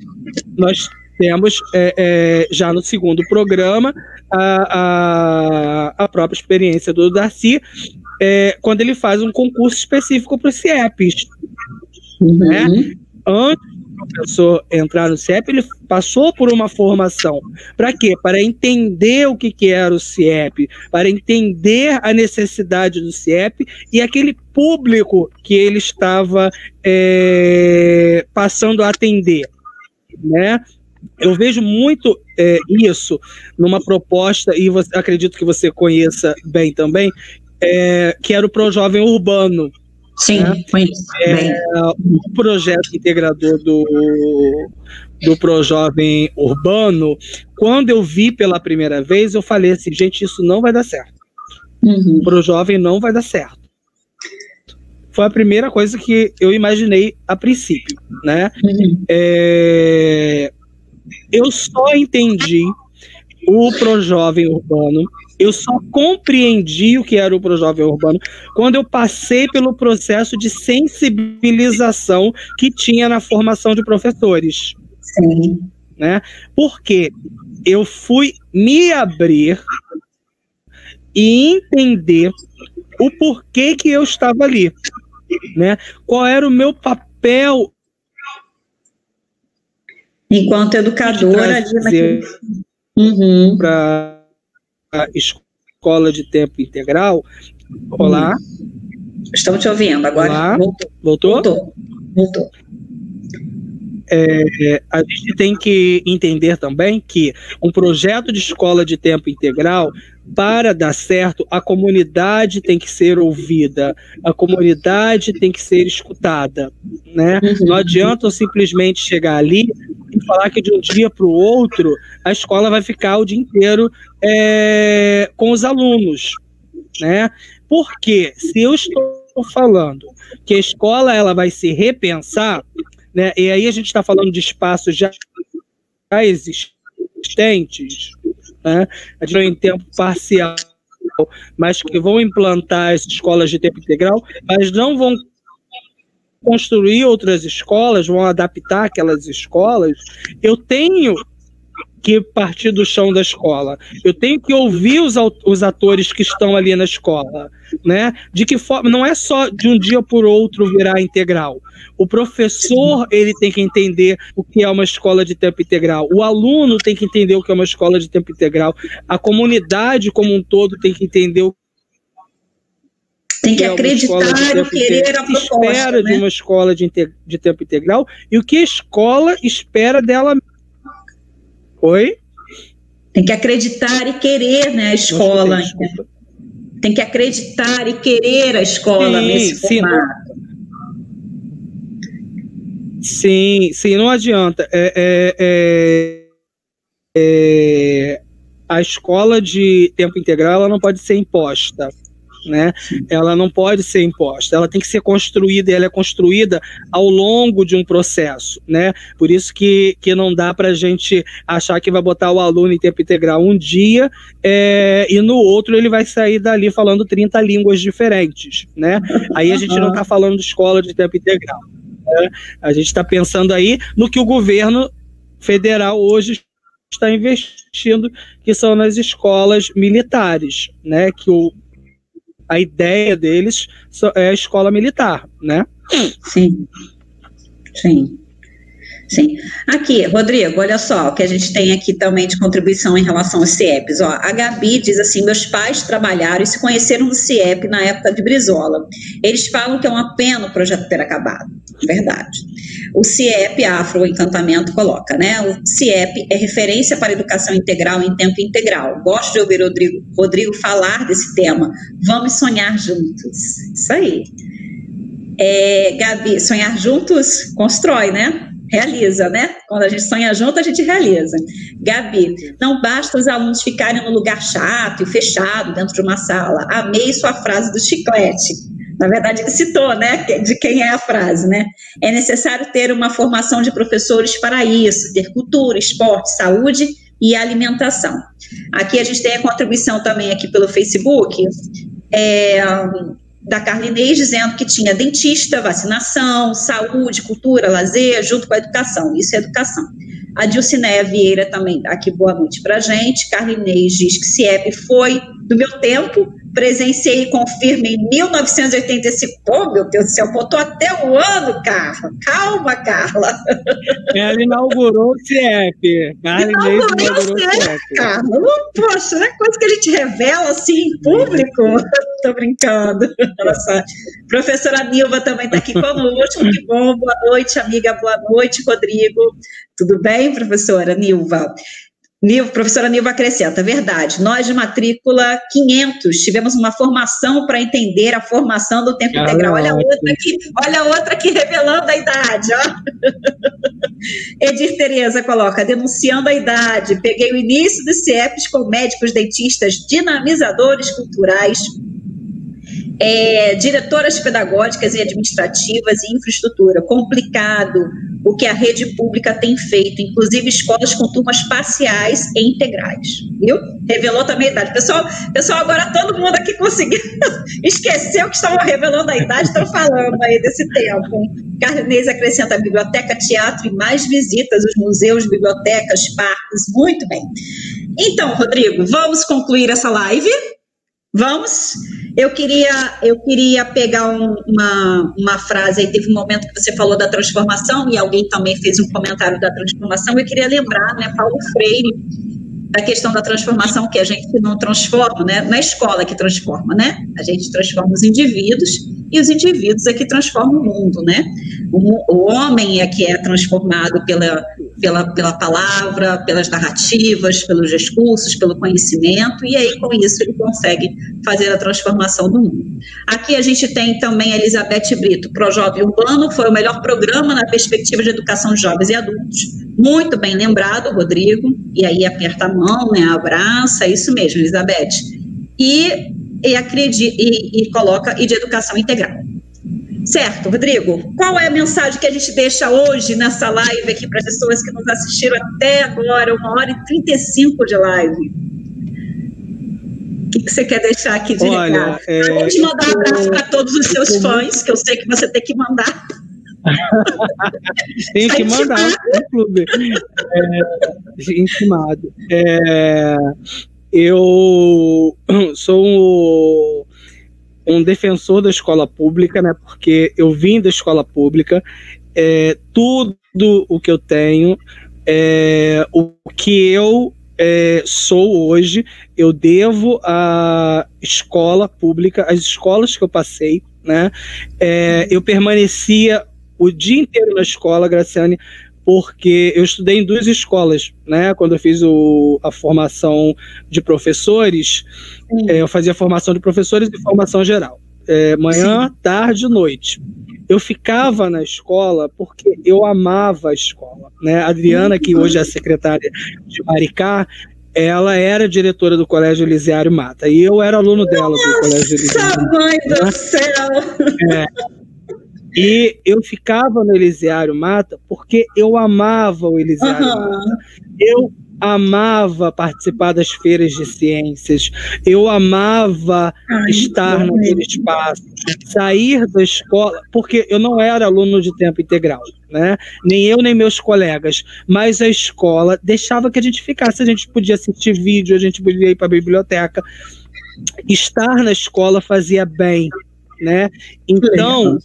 nós temos é, é, já no segundo programa a, a, a própria experiência do Darcy, é, quando ele faz um concurso específico para os CIEPs. Uhum. Né? Antes professor entrar no CIEP, ele passou por uma formação. Para quê? Para entender o que, que era o CIEP, para entender a necessidade do CIEP e aquele público que ele estava é, passando a atender. Né? Eu vejo muito é, isso numa proposta, e você, acredito que você conheça bem também, é, que era o Pro Jovem Urbano. Sim, né? conheço. É, o projeto integrador do, do Projovem Urbano, quando eu vi pela primeira vez, eu falei assim, gente, isso não vai dar certo. Uhum. O Projovem não vai dar certo. Foi a primeira coisa que eu imaginei a princípio, né? Uhum. É, eu só entendi o Projovem Urbano eu só compreendi o que era o Projovem Urbano quando eu passei pelo processo de sensibilização que tinha na formação de professores. Sim. né? Porque eu fui me abrir e entender o porquê que eu estava ali, né? Qual era o meu papel enquanto educadora ali uhum. para escola de tempo integral. Olá. Estamos te ouvindo agora. Olá. Voltou. Voltou? Voltou. Voltou. É, a gente tem que entender também que um projeto de escola de tempo integral, para dar certo, a comunidade tem que ser ouvida, a comunidade tem que ser escutada. Né? Uhum. Não adianta simplesmente chegar ali e falar que de um dia para o outro a escola vai ficar o dia inteiro é, com os alunos. Né? Porque se eu estou falando que a escola ela vai se repensar, né? E aí a gente está falando de espaços já existentes, né? em tempo parcial, mas que vão implantar as escolas de tempo integral, mas não vão construir outras escolas, vão adaptar aquelas escolas. Eu tenho que partir do chão da escola. Eu tenho que ouvir os, os atores que estão ali na escola, né? De que forma não é só de um dia por outro virar integral. O professor ele tem que entender o que é uma escola de tempo integral. O aluno tem que entender o que é uma escola de tempo integral. A comunidade como um todo tem que entender o tem que, acreditar e querer a proposta. espera né? de uma escola de, de tempo integral e o que a escola espera dela Oi? Tem que acreditar e querer, né, a escola. Nossa, tem que acreditar e querer a escola sim, nesse formato. Sim, sim, não adianta. É, é, é, é, a escola de tempo integral ela não pode ser imposta né? Ela não pode ser imposta, ela tem que ser construída e ela é construída ao longo de um processo, né? Por isso que, que não dá para a gente achar que vai botar o aluno em tempo integral um dia é, e no outro ele vai sair dali falando 30 línguas diferentes, né? Aí a gente não está falando de escola de tempo integral. Né? A gente está pensando aí no que o governo federal hoje está investindo, que são nas escolas militares, né? Que o a ideia deles é a escola militar, né? Sim, sim. Sim. Aqui, Rodrigo, olha só, o que a gente tem aqui também de contribuição em relação aos CIEPs. Ó, a Gabi diz assim: meus pais trabalharam e se conheceram no CIEP na época de Brizola. Eles falam que é uma pena o projeto ter acabado. Verdade. O CIEP, Afro Encantamento, coloca, né? O CIEP é referência para educação integral em tempo integral. Gosto de ouvir Rodrigo, Rodrigo falar desse tema. Vamos sonhar juntos. Isso aí. É, Gabi, sonhar juntos constrói, né? Realiza, né? Quando a gente sonha junto, a gente realiza. Gabi, não basta os alunos ficarem no lugar chato e fechado dentro de uma sala. Amei sua frase do chiclete. Na verdade, ele citou, né, de quem é a frase, né? É necessário ter uma formação de professores para isso, ter cultura, esporte, saúde e alimentação. Aqui a gente tem a contribuição também aqui pelo Facebook. É, da Carlinês dizendo que tinha dentista, vacinação, saúde, cultura, lazer, junto com a educação. Isso é educação. A Dilcinéia Vieira também dá aqui boa noite para gente. Carlinês diz que CIEP foi do meu tempo, presenciei e confirmo em 1985. Pô, meu Deus do céu, botou até o ano, Carla. Calma, Carla. *laughs* Ela inaugurou o CIEP. Inaugurou o CIEP, Carla. Poxa, não é coisa que a gente revela assim em público. *laughs* Tô brincando. Nossa. Professora Nilva também está aqui conosco. Que bom. Boa noite, amiga. Boa noite, Rodrigo. Tudo bem, professora Nilva? Professora Nilva acrescenta, verdade, nós de matrícula 500 tivemos uma formação para entender a formação do tempo ah, integral. Olha a outra aqui, olha a outra aqui revelando a idade, ó. *laughs* Edir Tereza coloca, denunciando a idade, peguei o início dos CIEPs com médicos, dentistas, dinamizadores culturais, é, diretoras pedagógicas e administrativas e infraestrutura. Complicado o que a rede pública tem feito, inclusive escolas com turmas parciais e integrais. viu? Revelou também a idade. Pessoal, pessoal agora todo mundo aqui conseguiu *laughs* esqueceu que estavam revelando a idade, estão falando aí desse tempo. Carnês acrescenta biblioteca, teatro e mais visitas, os museus, bibliotecas, parques, muito bem. Então, Rodrigo, vamos concluir essa live? Vamos? Eu queria, eu queria pegar um, uma, uma frase aí, teve um momento que você falou da transformação e alguém também fez um comentário da transformação, eu queria lembrar, né, Paulo Freire, da questão da transformação, que a gente não transforma, né? Na escola que transforma, né? A gente transforma os indivíduos e os indivíduos é que transformam o mundo, né? O, o homem é que é transformado pela, pela, pela palavra, pelas narrativas, pelos discursos, pelo conhecimento, e aí com isso ele consegue fazer a transformação do mundo. Aqui a gente tem também a Elizabeth Brito, Projovem Urbano, foi o melhor programa na perspectiva de educação de jovens e adultos. Muito bem lembrado, Rodrigo, e aí aperta a mão, né, abraça, isso mesmo, Elizabeth. E, e, acredita, e, e coloca e de educação integral. Certo, Rodrigo, qual é a mensagem que a gente deixa hoje nessa live aqui para as pessoas que nos assistiram até agora, uma hora e 35 de live? O que, que você quer deixar aqui de Olha, recado? É, Além de mandar um abraço para todos os seus fãs, que eu sei que você tem que mandar. *laughs* tem que mandar no clube. É, intimado. É, eu sou um defensor da escola pública, né? Porque eu vim da escola pública, é, tudo o que eu tenho, é, o que eu é, sou hoje, eu devo à escola pública, às escolas que eu passei, né? É, eu permanecia o dia inteiro na escola, Graciane, porque eu estudei em duas escolas, né? Quando eu fiz o, a formação de professores, é, eu fazia formação de professores e formação geral. É, manhã, Sim. tarde e noite. Eu ficava na escola porque eu amava a escola. Né? A Adriana, que hoje é secretária de Maricá, ela era diretora do Colégio Elisiário Mata. E eu era aluno dela do Colégio Elisiário Mata. Mãe do céu! É, e eu ficava no Elisiário Mata porque eu amava o Elisiário uhum. Mata. Eu amava participar das feiras de ciências, eu amava Ai, estar naquele espaço, sair da escola, porque eu não era aluno de tempo integral, né? Nem eu, nem meus colegas, mas a escola deixava que a gente ficasse, a gente podia assistir vídeo, a gente podia ir para a biblioteca. Estar na escola fazia bem, né? Então,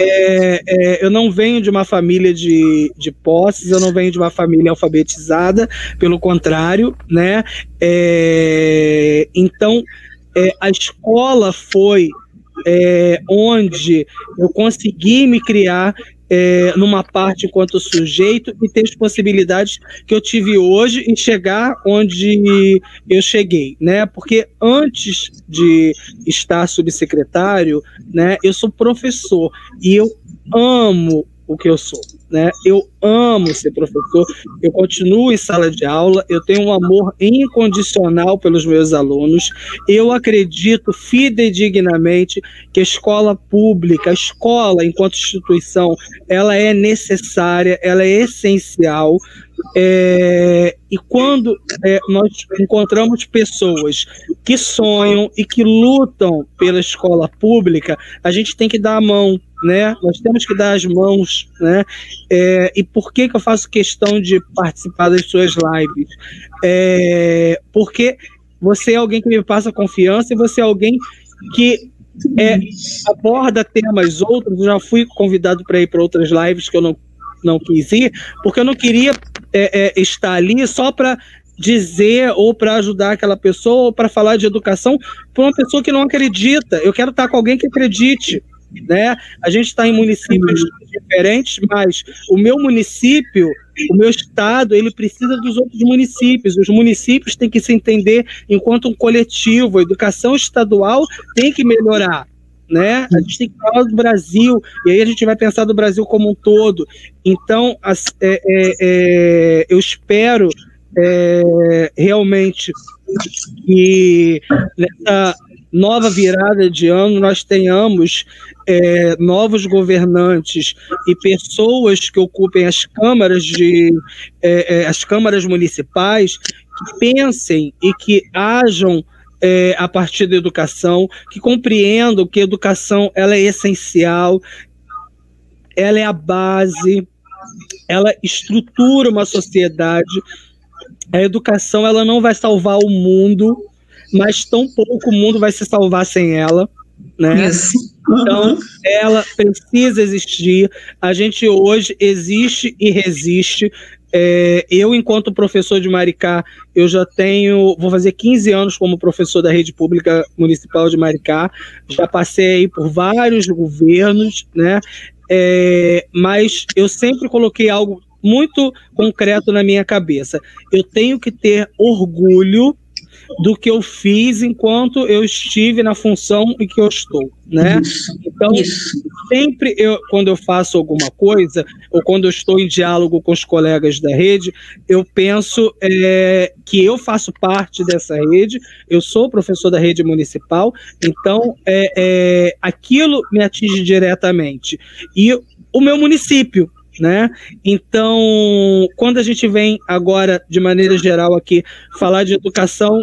é, é, eu não venho de uma família de, de posses, eu não venho de uma família alfabetizada, pelo contrário, né? É, então, é, a escola foi é, onde eu consegui me criar é, numa parte enquanto sujeito e ter as possibilidades que eu tive hoje em chegar onde eu cheguei, né? Porque antes de estar subsecretário, né, eu sou professor e eu amo o que eu sou. Né? Eu amo ser professor, eu continuo em sala de aula, eu tenho um amor incondicional pelos meus alunos. Eu acredito fidedignamente que a escola pública, a escola enquanto instituição, ela é necessária, ela é essencial. É, e quando é, nós encontramos pessoas que sonham e que lutam pela escola pública, a gente tem que dar a mão, né? Nós temos que dar as mãos, né? É, e por que, que eu faço questão de participar das suas lives? É, porque você é alguém que me passa confiança e você é alguém que é, aborda temas outros. Eu já fui convidado para ir para outras lives que eu não, não quis ir, porque eu não queria é, é estar ali só para dizer ou para ajudar aquela pessoa ou para falar de educação para uma pessoa que não acredita. Eu quero estar com alguém que acredite né? A gente está em municípios diferentes, mas o meu município, o meu estado, ele precisa dos outros municípios. Os municípios têm que se entender enquanto um coletivo. A educação estadual tem que melhorar. Né? A gente tem que falar do Brasil, e aí a gente vai pensar do Brasil como um todo. Então, as, é, é, é, eu espero é, realmente que nessa nova virada de ano nós tenhamos é, novos governantes e pessoas que ocupem as câmaras de é, é, as câmaras municipais que pensem e que ajam é, a partir da educação, que compreendam que a educação ela é essencial, ela é a base, ela estrutura uma sociedade. A educação ela não vai salvar o mundo, mas tão pouco o mundo vai se salvar sem ela, né? Uhum. Então, ela precisa existir. A gente hoje existe e resiste. É, eu, enquanto professor de Maricá, eu já tenho, vou fazer 15 anos como professor da rede pública municipal de Maricá. Já passei por vários governos, né? É, mas eu sempre coloquei algo muito concreto na minha cabeça. Eu tenho que ter orgulho do que eu fiz enquanto eu estive na função em que eu estou, né? Isso, então, isso. sempre eu, quando eu faço alguma coisa, ou quando eu estou em diálogo com os colegas da rede, eu penso é, que eu faço parte dessa rede, eu sou professor da rede municipal, então é, é, aquilo me atinge diretamente. E o meu município, né? Então, quando a gente vem agora, de maneira geral, aqui, falar de educação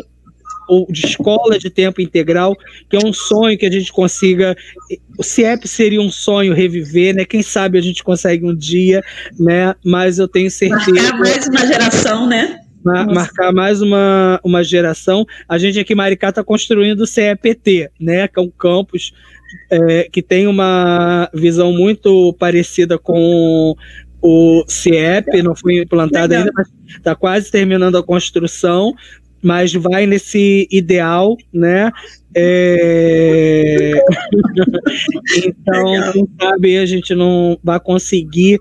ou de escola de tempo integral, que é um sonho que a gente consiga. O CIEP seria um sonho reviver, né? Quem sabe a gente consegue um dia, né? Mas eu tenho certeza. Marcar mais uma geração, né? marcar mais uma, uma geração. A gente aqui em Maricá está construindo o CEPT, né? Que é um campus é, que tem uma visão muito parecida com o CIEP, não foi implantado Legal. ainda, mas está quase terminando a construção, mas vai nesse ideal, né? É... *laughs* então, quem sabe a gente não vai conseguir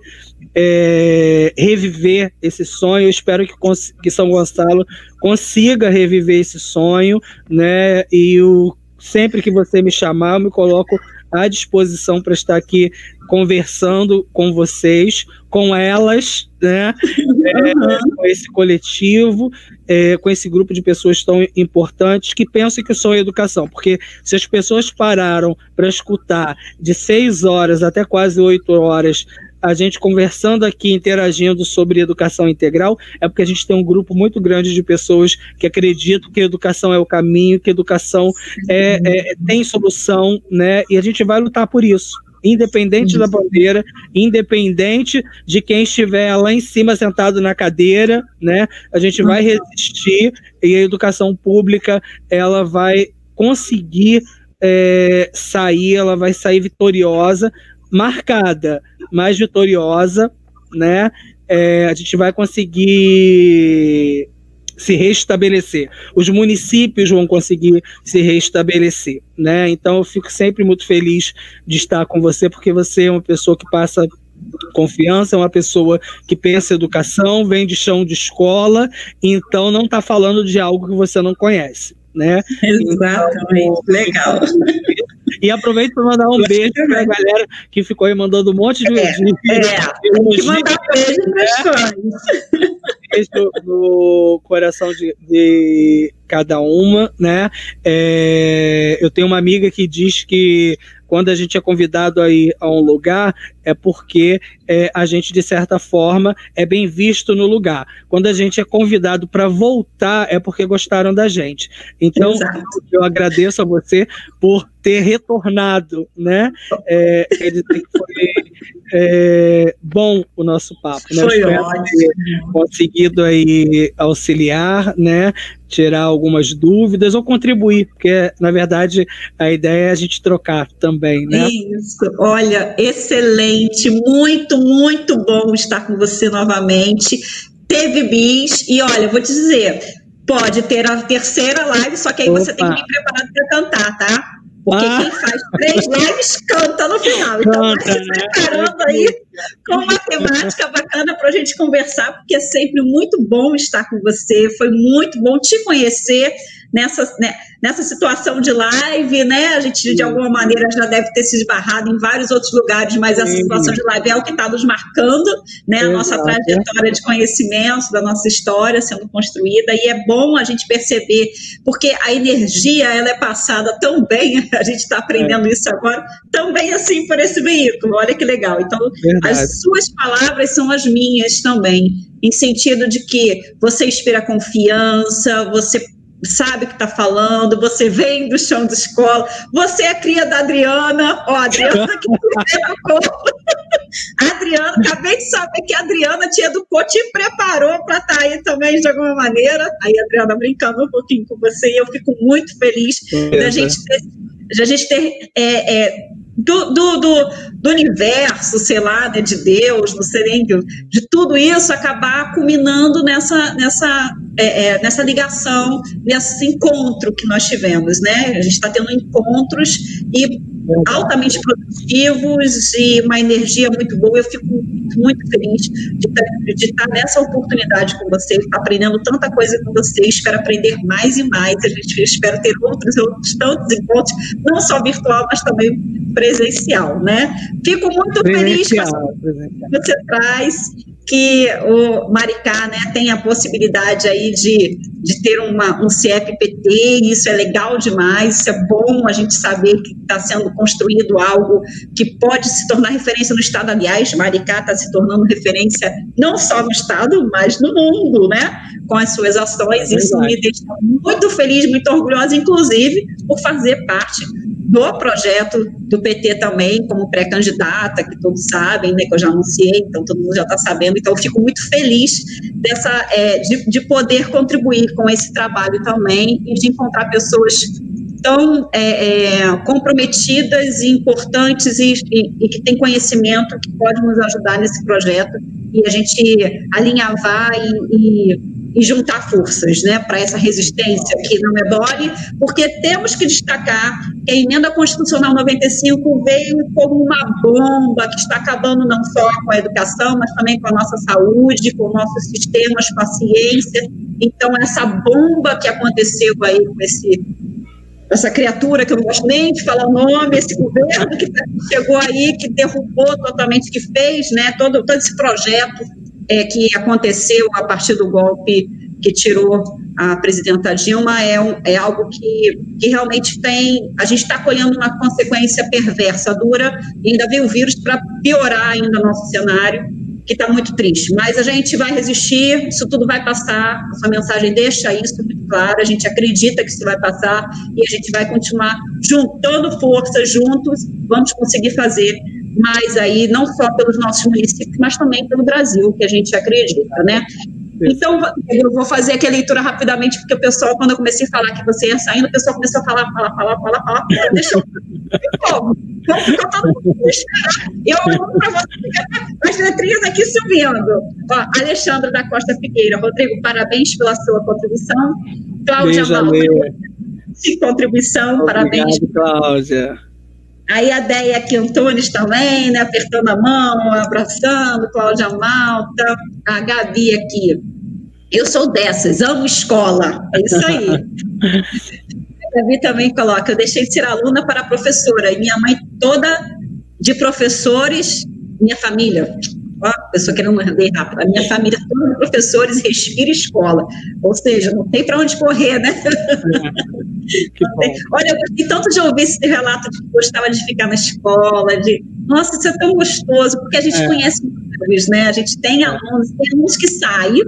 é, reviver esse sonho. Eu espero que, que São Gonçalo consiga reviver esse sonho, né? E o Sempre que você me chamar, eu me coloco à disposição para estar aqui conversando com vocês, com elas, né? *laughs* É, com esse coletivo, é, com esse grupo de pessoas tão importantes que pensam que são educação. Porque se as pessoas pararam para escutar de seis horas até quase oito horas a gente conversando aqui, interagindo sobre educação integral, é porque a gente tem um grupo muito grande de pessoas que acreditam que educação é o caminho, que educação é, é, tem solução, né? E a gente vai lutar por isso independente da bandeira, independente de quem estiver lá em cima sentado na cadeira, né? A gente vai resistir e a educação pública ela vai conseguir é, sair, ela vai sair vitoriosa, marcada, mais vitoriosa, né? É, a gente vai conseguir se restabelecer. Os municípios vão conseguir se restabelecer, né? Então eu fico sempre muito feliz de estar com você, porque você é uma pessoa que passa confiança, é uma pessoa que pensa educação, vem de chão de escola, então não está falando de algo que você não conhece né? Exatamente, então, legal. *laughs* E aproveito para mandar um beijo para a galera que ficou aí mandando um monte de. É, de, é. *laughs* de, de mandar beijo para né? Beijo no coração de, de cada uma, né? É, eu tenho uma amiga que diz que quando a gente é convidado a ir a um lugar, é porque é, a gente, de certa forma, é bem visto no lugar. Quando a gente é convidado para voltar, é porque gostaram da gente. Então, Exato. eu agradeço a você por ter retornado, né? É, foi é, bom o nosso papo, né? Foi ótimo. conseguido aí auxiliar, né? Tirar algumas dúvidas ou contribuir, porque na verdade a ideia é a gente trocar também, né? Isso. Olha, excelente, muito, muito bom estar com você novamente. Teve bis e olha, vou te dizer, pode ter a terceira live, só que aí Opa. você tem que ir preparado para cantar, tá? Porque ah. quem faz três lives canta no final. Então, canta, vai se preparando né? aí com uma temática bacana para a gente conversar, porque é sempre muito bom estar com você, foi muito bom te conhecer nessa, né, nessa situação de live, né? A gente, de alguma maneira, já deve ter se esbarrado em vários outros lugares, mas essa situação de live é o que está nos marcando, né? A nossa trajetória de conhecimento, da nossa história sendo construída, e é bom a gente perceber, porque a energia, ela é passada tão bem, *laughs* a gente está aprendendo é. isso agora, também assim por esse veículo, olha que legal. Então, Verdade. as suas palavras são as minhas também, em sentido de que você inspira confiança, você sabe o que está falando, você vem do chão de escola, você é cria da Adriana, ó, Adriana que educou. *laughs* Adriana, acabei de saber que a Adriana te educou, te preparou para estar tá aí também de alguma maneira. Aí, Adriana, brincando um pouquinho com você, e eu fico muito feliz da gente ter, da gente ter é, é, do, do, do, do, universo, sei lá, né, de Deus, não sei nem de, de tudo isso acabar culminando nessa, nessa, é, é, nessa ligação, nesse encontro que nós tivemos, né? A gente está tendo encontros e altamente produtivos e uma energia muito boa. Eu fico muito, muito feliz de, de estar nessa oportunidade com vocês, aprendendo tanta coisa com vocês. Espero aprender mais e mais. A gente espera ter outros, outros tantos encontros, não só virtual, mas também presencial, né? Fico muito feliz com que você traz que o Maricá né, tem a possibilidade aí de, de ter uma, um CFPT, isso é legal demais, isso é bom a gente saber que está sendo construído algo que pode se tornar referência no Estado, aliás, Maricá está se tornando referência não só no Estado, mas no mundo, né, com as suas ações, é isso me deixa muito feliz, muito orgulhosa, inclusive, por fazer parte do projeto do PT também, como pré-candidata, que todos sabem, né, que eu já anunciei, então todo mundo já está sabendo, então eu fico muito feliz dessa, é, de, de poder contribuir com esse trabalho também e de encontrar pessoas tão é, é, comprometidas e importantes e, e, e, que têm conhecimento que pode nos ajudar nesse projeto e a gente alinhavar e, e e juntar forças né, para essa resistência que não é mole, porque temos que destacar que a emenda constitucional 95 veio como uma bomba que está acabando não só com a educação, mas também com a nossa saúde, com nossos sistemas, com a ciência. Então, essa bomba que aconteceu aí com esse essa criatura que eu não gosto nem de falar o nome, esse governo que *laughs* chegou aí, que derrubou totalmente, que fez né, todo, todo esse projeto é, que aconteceu a partir do golpe que tirou a presidenta Dilma é, um, é algo que, que realmente tem. A gente está colhendo uma consequência perversa, dura, e ainda veio o vírus para piorar ainda nosso cenário, que está muito triste. Mas a gente vai resistir, isso tudo vai passar. A sua mensagem deixa isso muito claro. A gente acredita que isso vai passar e a gente vai continuar juntando forças juntos. Vamos conseguir fazer mas aí não só pelos nossos municípios, mas também pelo Brasil, que a gente acredita, né? Então, eu vou fazer aqui a leitura rapidamente, porque o pessoal, quando eu comecei a falar que você ia saindo, o pessoal começou a falar, falar, falar, falar, falar, deixa eu... *laughs* Então, ficou todo mundo. Eu vou para você, as letrinhas aqui subindo. Ó, Alexandre da Costa Figueira, Rodrigo, parabéns pela sua contribuição. Cláudia Malta, contribuição, Obrigado, parabéns. Cláudia. Aí a Deia aqui Antunes também, né, apertando a mão, abraçando, Cláudia Malta, a Gabi aqui. Eu sou dessas, amo escola, é isso aí. *laughs* a Gabi também coloca, eu deixei de ser aluna para professora, e minha mãe toda de professores, minha família, ó, pessoa querendo ler rápido, a minha família toda de professores, respira escola, ou seja, não tem para onde correr, né? É. Olha, eu gostei tanto de ouvir esse relato de que gostava de ficar na escola, de nossa, isso é tão gostoso, porque a gente é. conhece muitos, né? A gente tem alunos, tem alunos que saem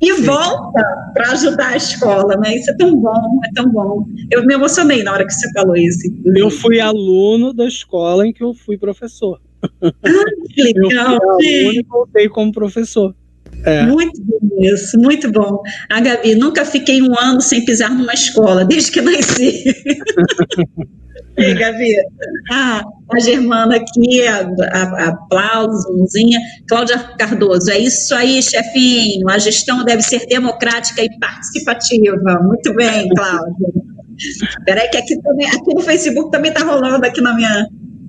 e Sim. volta para ajudar a escola, né? Isso é tão bom, é tão bom. Eu me emocionei na hora que você falou isso. Eu fui aluno da escola em que eu fui professor. Ah, que legal. Eu fui e voltei como professor. É. Muito bom isso, muito bom. A Gabi, nunca fiquei um ano sem pisar numa escola, desde que nasci. *laughs* e Gabi, ah, a Germana aqui, a, a, aplausos, mãozinha. Cláudia Cardoso, é isso aí, chefinho. A gestão deve ser democrática e participativa. Muito bem, Cláudia. Peraí, que aqui, também, aqui no Facebook também está rolando aqui na minha,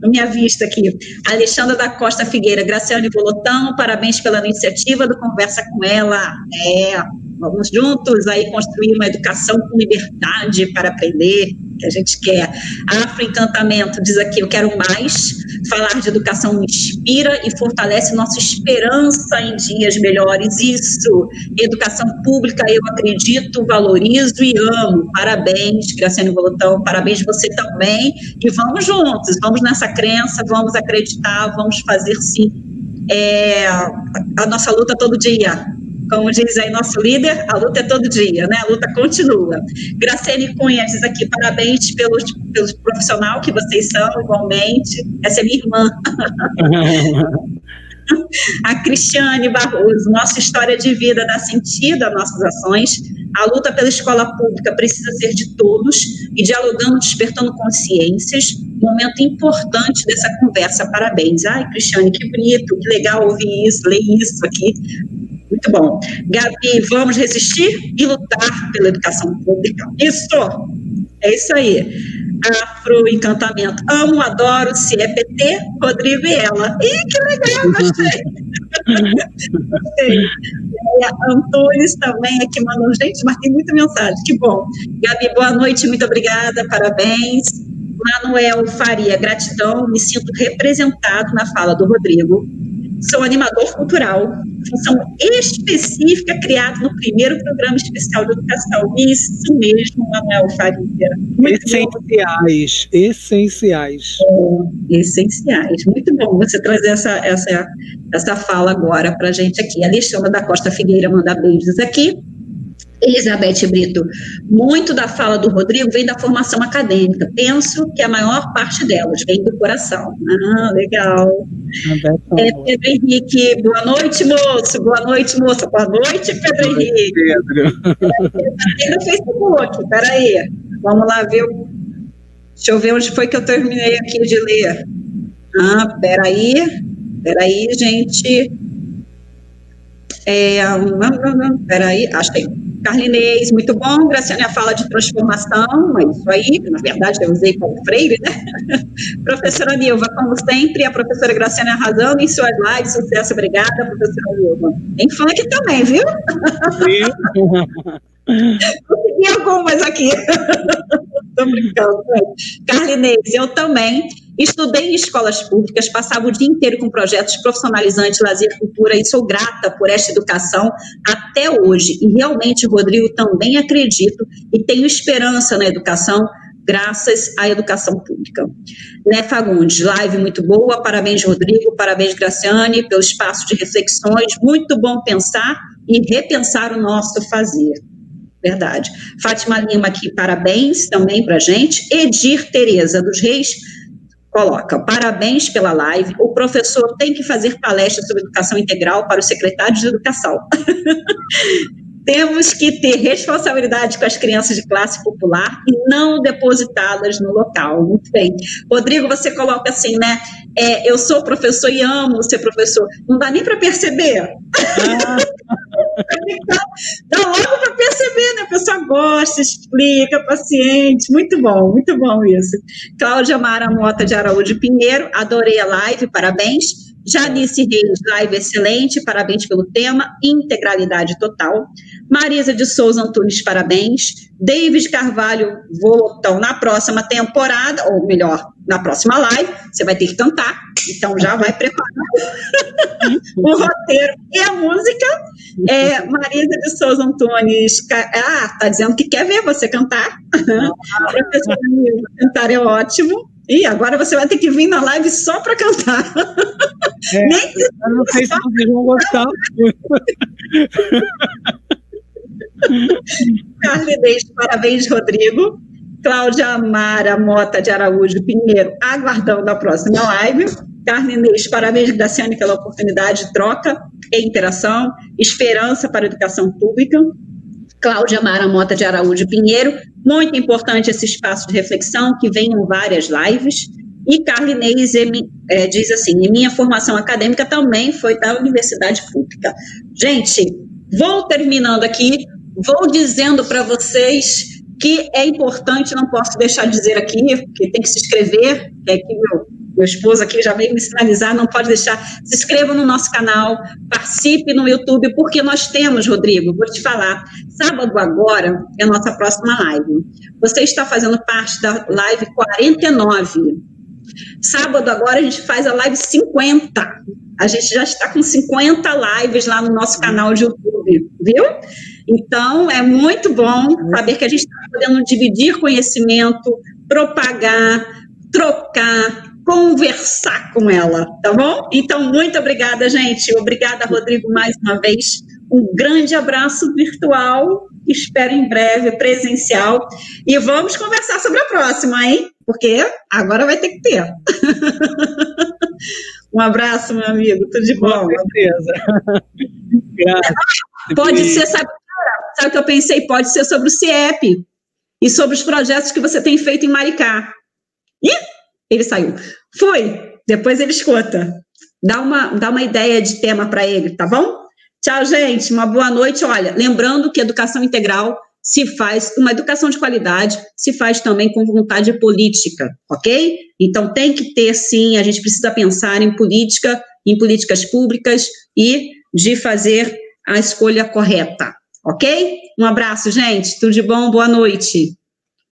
minha vista aqui. Alexandra da Costa Figueira, Graciane Bolotão, parabéns pela iniciativa do Conversa com ela. É, Vamos juntos aí construir uma educação com liberdade para aprender, que a gente quer. Afro Encantamento diz aqui, eu quero mais. Falar de educação inspira e fortalece nossa esperança em dias melhores. Isso, educação pública, eu acredito, valorizo e amo. Parabéns, Graciane Volotão, parabéns você também. E vamos juntos, vamos nessa crença, vamos acreditar, vamos fazer sim é, a nossa luta todo dia como diz aí nosso líder, a luta é todo dia, né? A luta continua. Graciane Cunha diz aqui, parabéns pelo, pelo profissional que vocês são, igualmente. Essa é minha irmã. *laughs* a Cristiane Barroso, nossa história de vida dá sentido às nossas ações. A luta pela escola pública precisa ser de todos e dialogando, despertando consciências. Momento importante dessa conversa. Parabéns. Ai, Cristiane, que bonito, que legal ouvir isso, ler isso aqui. Muito bom. Gabi, vamos resistir e lutar pela educação pública. Isso! É isso aí. Afro Encantamento. Amo, adoro, se é PT, Rodrigo e ela. Ih, que legal, *laughs* gostei. gostei. A Antunes também aqui mandou, gente, mas tem muita mensagem, que bom. Gabi, boa noite, muito obrigada, parabéns. Manuel Faria, gratidão, me sinto representado na fala do Rodrigo sou animador cultural, função específica criada no primeiro programa especial de educação. Isso mesmo, Manuel Faria. Muito essenciais, bom. essenciais. É, essenciais. Muito bom você trazer essa, essa, essa fala agora para a gente aqui. Alexandra da Costa Figueira manda beijos aqui. Elizabeth Brito, muito da fala do Rodrigo vem da formação acadêmica. Penso que a maior parte delas vem do coração. Ah, legal. É, Pedro Henrique, boa noite, moço. Boa noite, moça. Boa noite, Pedro boa Henrique. Pedro. É, no Facebook, peraí. Vamos lá ver. Deixa eu ver onde foi que eu terminei aqui de ler. Ah, peraí. Peraí, gente. É, peraí, achei. Carlinês, muito bom. Graciane, a fala de transformação, é isso aí, na verdade eu usei como freire, né? *laughs* professora Nilva, como sempre, a professora Graciane arrasando em suas lives, sucesso, obrigada, professora Nilva. Tem funk também, viu? *laughs* Consegui algumas aqui. *laughs* Estou brincando. Carlinês, eu também estudei em escolas públicas, passava o dia inteiro com projetos profissionalizantes, lazer, cultura, e sou grata por esta educação até hoje. E realmente, Rodrigo, também acredito e tenho esperança na educação, graças à educação pública. Né, Fagundes, live muito boa, parabéns, Rodrigo, parabéns, Graciane, pelo espaço de reflexões, muito bom pensar e repensar o nosso fazer. Verdade. Fátima Lima aqui, parabéns também para gente. Edir Tereza dos Reis coloca: parabéns pela live. O professor tem que fazer palestra sobre educação integral para os secretários de educação. *laughs* Temos que ter responsabilidade com as crianças de classe popular e não depositá-las no local. Muito bem. Rodrigo, você coloca assim, né? É, eu sou professor e amo ser professor. Não dá nem para perceber. Ah. *laughs* dá logo para perceber, né? A pessoa gosta, explica, paciente. Muito bom, muito bom isso. Cláudia Mara Mota de Araújo Pinheiro, adorei a live, parabéns. Janice Reis, live excelente, parabéns pelo tema, integralidade total. Marisa de Souza Antunes, parabéns. David Carvalho Volotão, na próxima temporada, ou melhor, na próxima live, você vai ter que cantar, então já vai preparar *laughs* o roteiro e a música. É, Marisa de Souza Antunes, ah, tá dizendo que quer ver você cantar. *laughs* Ah. Professora cantar é ótimo. E agora você vai ter que vir na live só para cantar. É, *laughs* Nem eu não sei se vocês vão gostar. *laughs* Carlinês, parabéns, Rodrigo. Cláudia Amara Mota de Araújo Pinheiro, aguardando a próxima live. Carlinês, parabéns, Graciane, pela oportunidade de troca e interação. Esperança para a educação pública. Cláudia Mara Mota de Araújo Pinheiro, muito importante esse espaço de reflexão, que vem em várias lives. E Carlinês é, diz assim: minha formação acadêmica também foi da universidade pública. Gente, vou terminando aqui, vou dizendo para vocês que é importante, não posso deixar de dizer aqui, que tem que se inscrever, que é meu, meu esposo aqui já veio me sinalizar, não pode deixar. Se inscreva no nosso canal, participe no YouTube, porque nós temos, Rodrigo, vou te falar, sábado agora é a nossa próxima live. Você está fazendo parte da live 49. Sábado agora a gente faz a live 50. A gente já está com 50 lives lá no nosso canal de YouTube, viu? Então, é muito bom saber que a gente está podendo dividir conhecimento, propagar, trocar, conversar com ela, tá bom? Então, muito obrigada, gente. Obrigada, Rodrigo, mais uma vez. Um grande abraço virtual. Espero em breve presencial. E vamos conversar sobre a próxima, hein? Porque agora vai ter que ter. *laughs* um abraço, meu amigo. Tudo de bom. Com certeza. *laughs* Pode ser, sabe, sabe o que eu pensei? Pode ser sobre o CIEP e sobre os projetos que você tem feito em Maricá. Ih, ele saiu. Foi. Depois ele escuta. Dá uma, dá uma ideia de tema para ele, tá bom? Tchau, gente. Uma boa noite. Olha, lembrando que educação integral se faz, uma educação de qualidade se faz também com vontade política, ok? Então tem que ter, sim, a gente precisa pensar em política, em políticas públicas e de fazer a escolha correta, ok? Um abraço, gente. Tudo de bom, boa noite.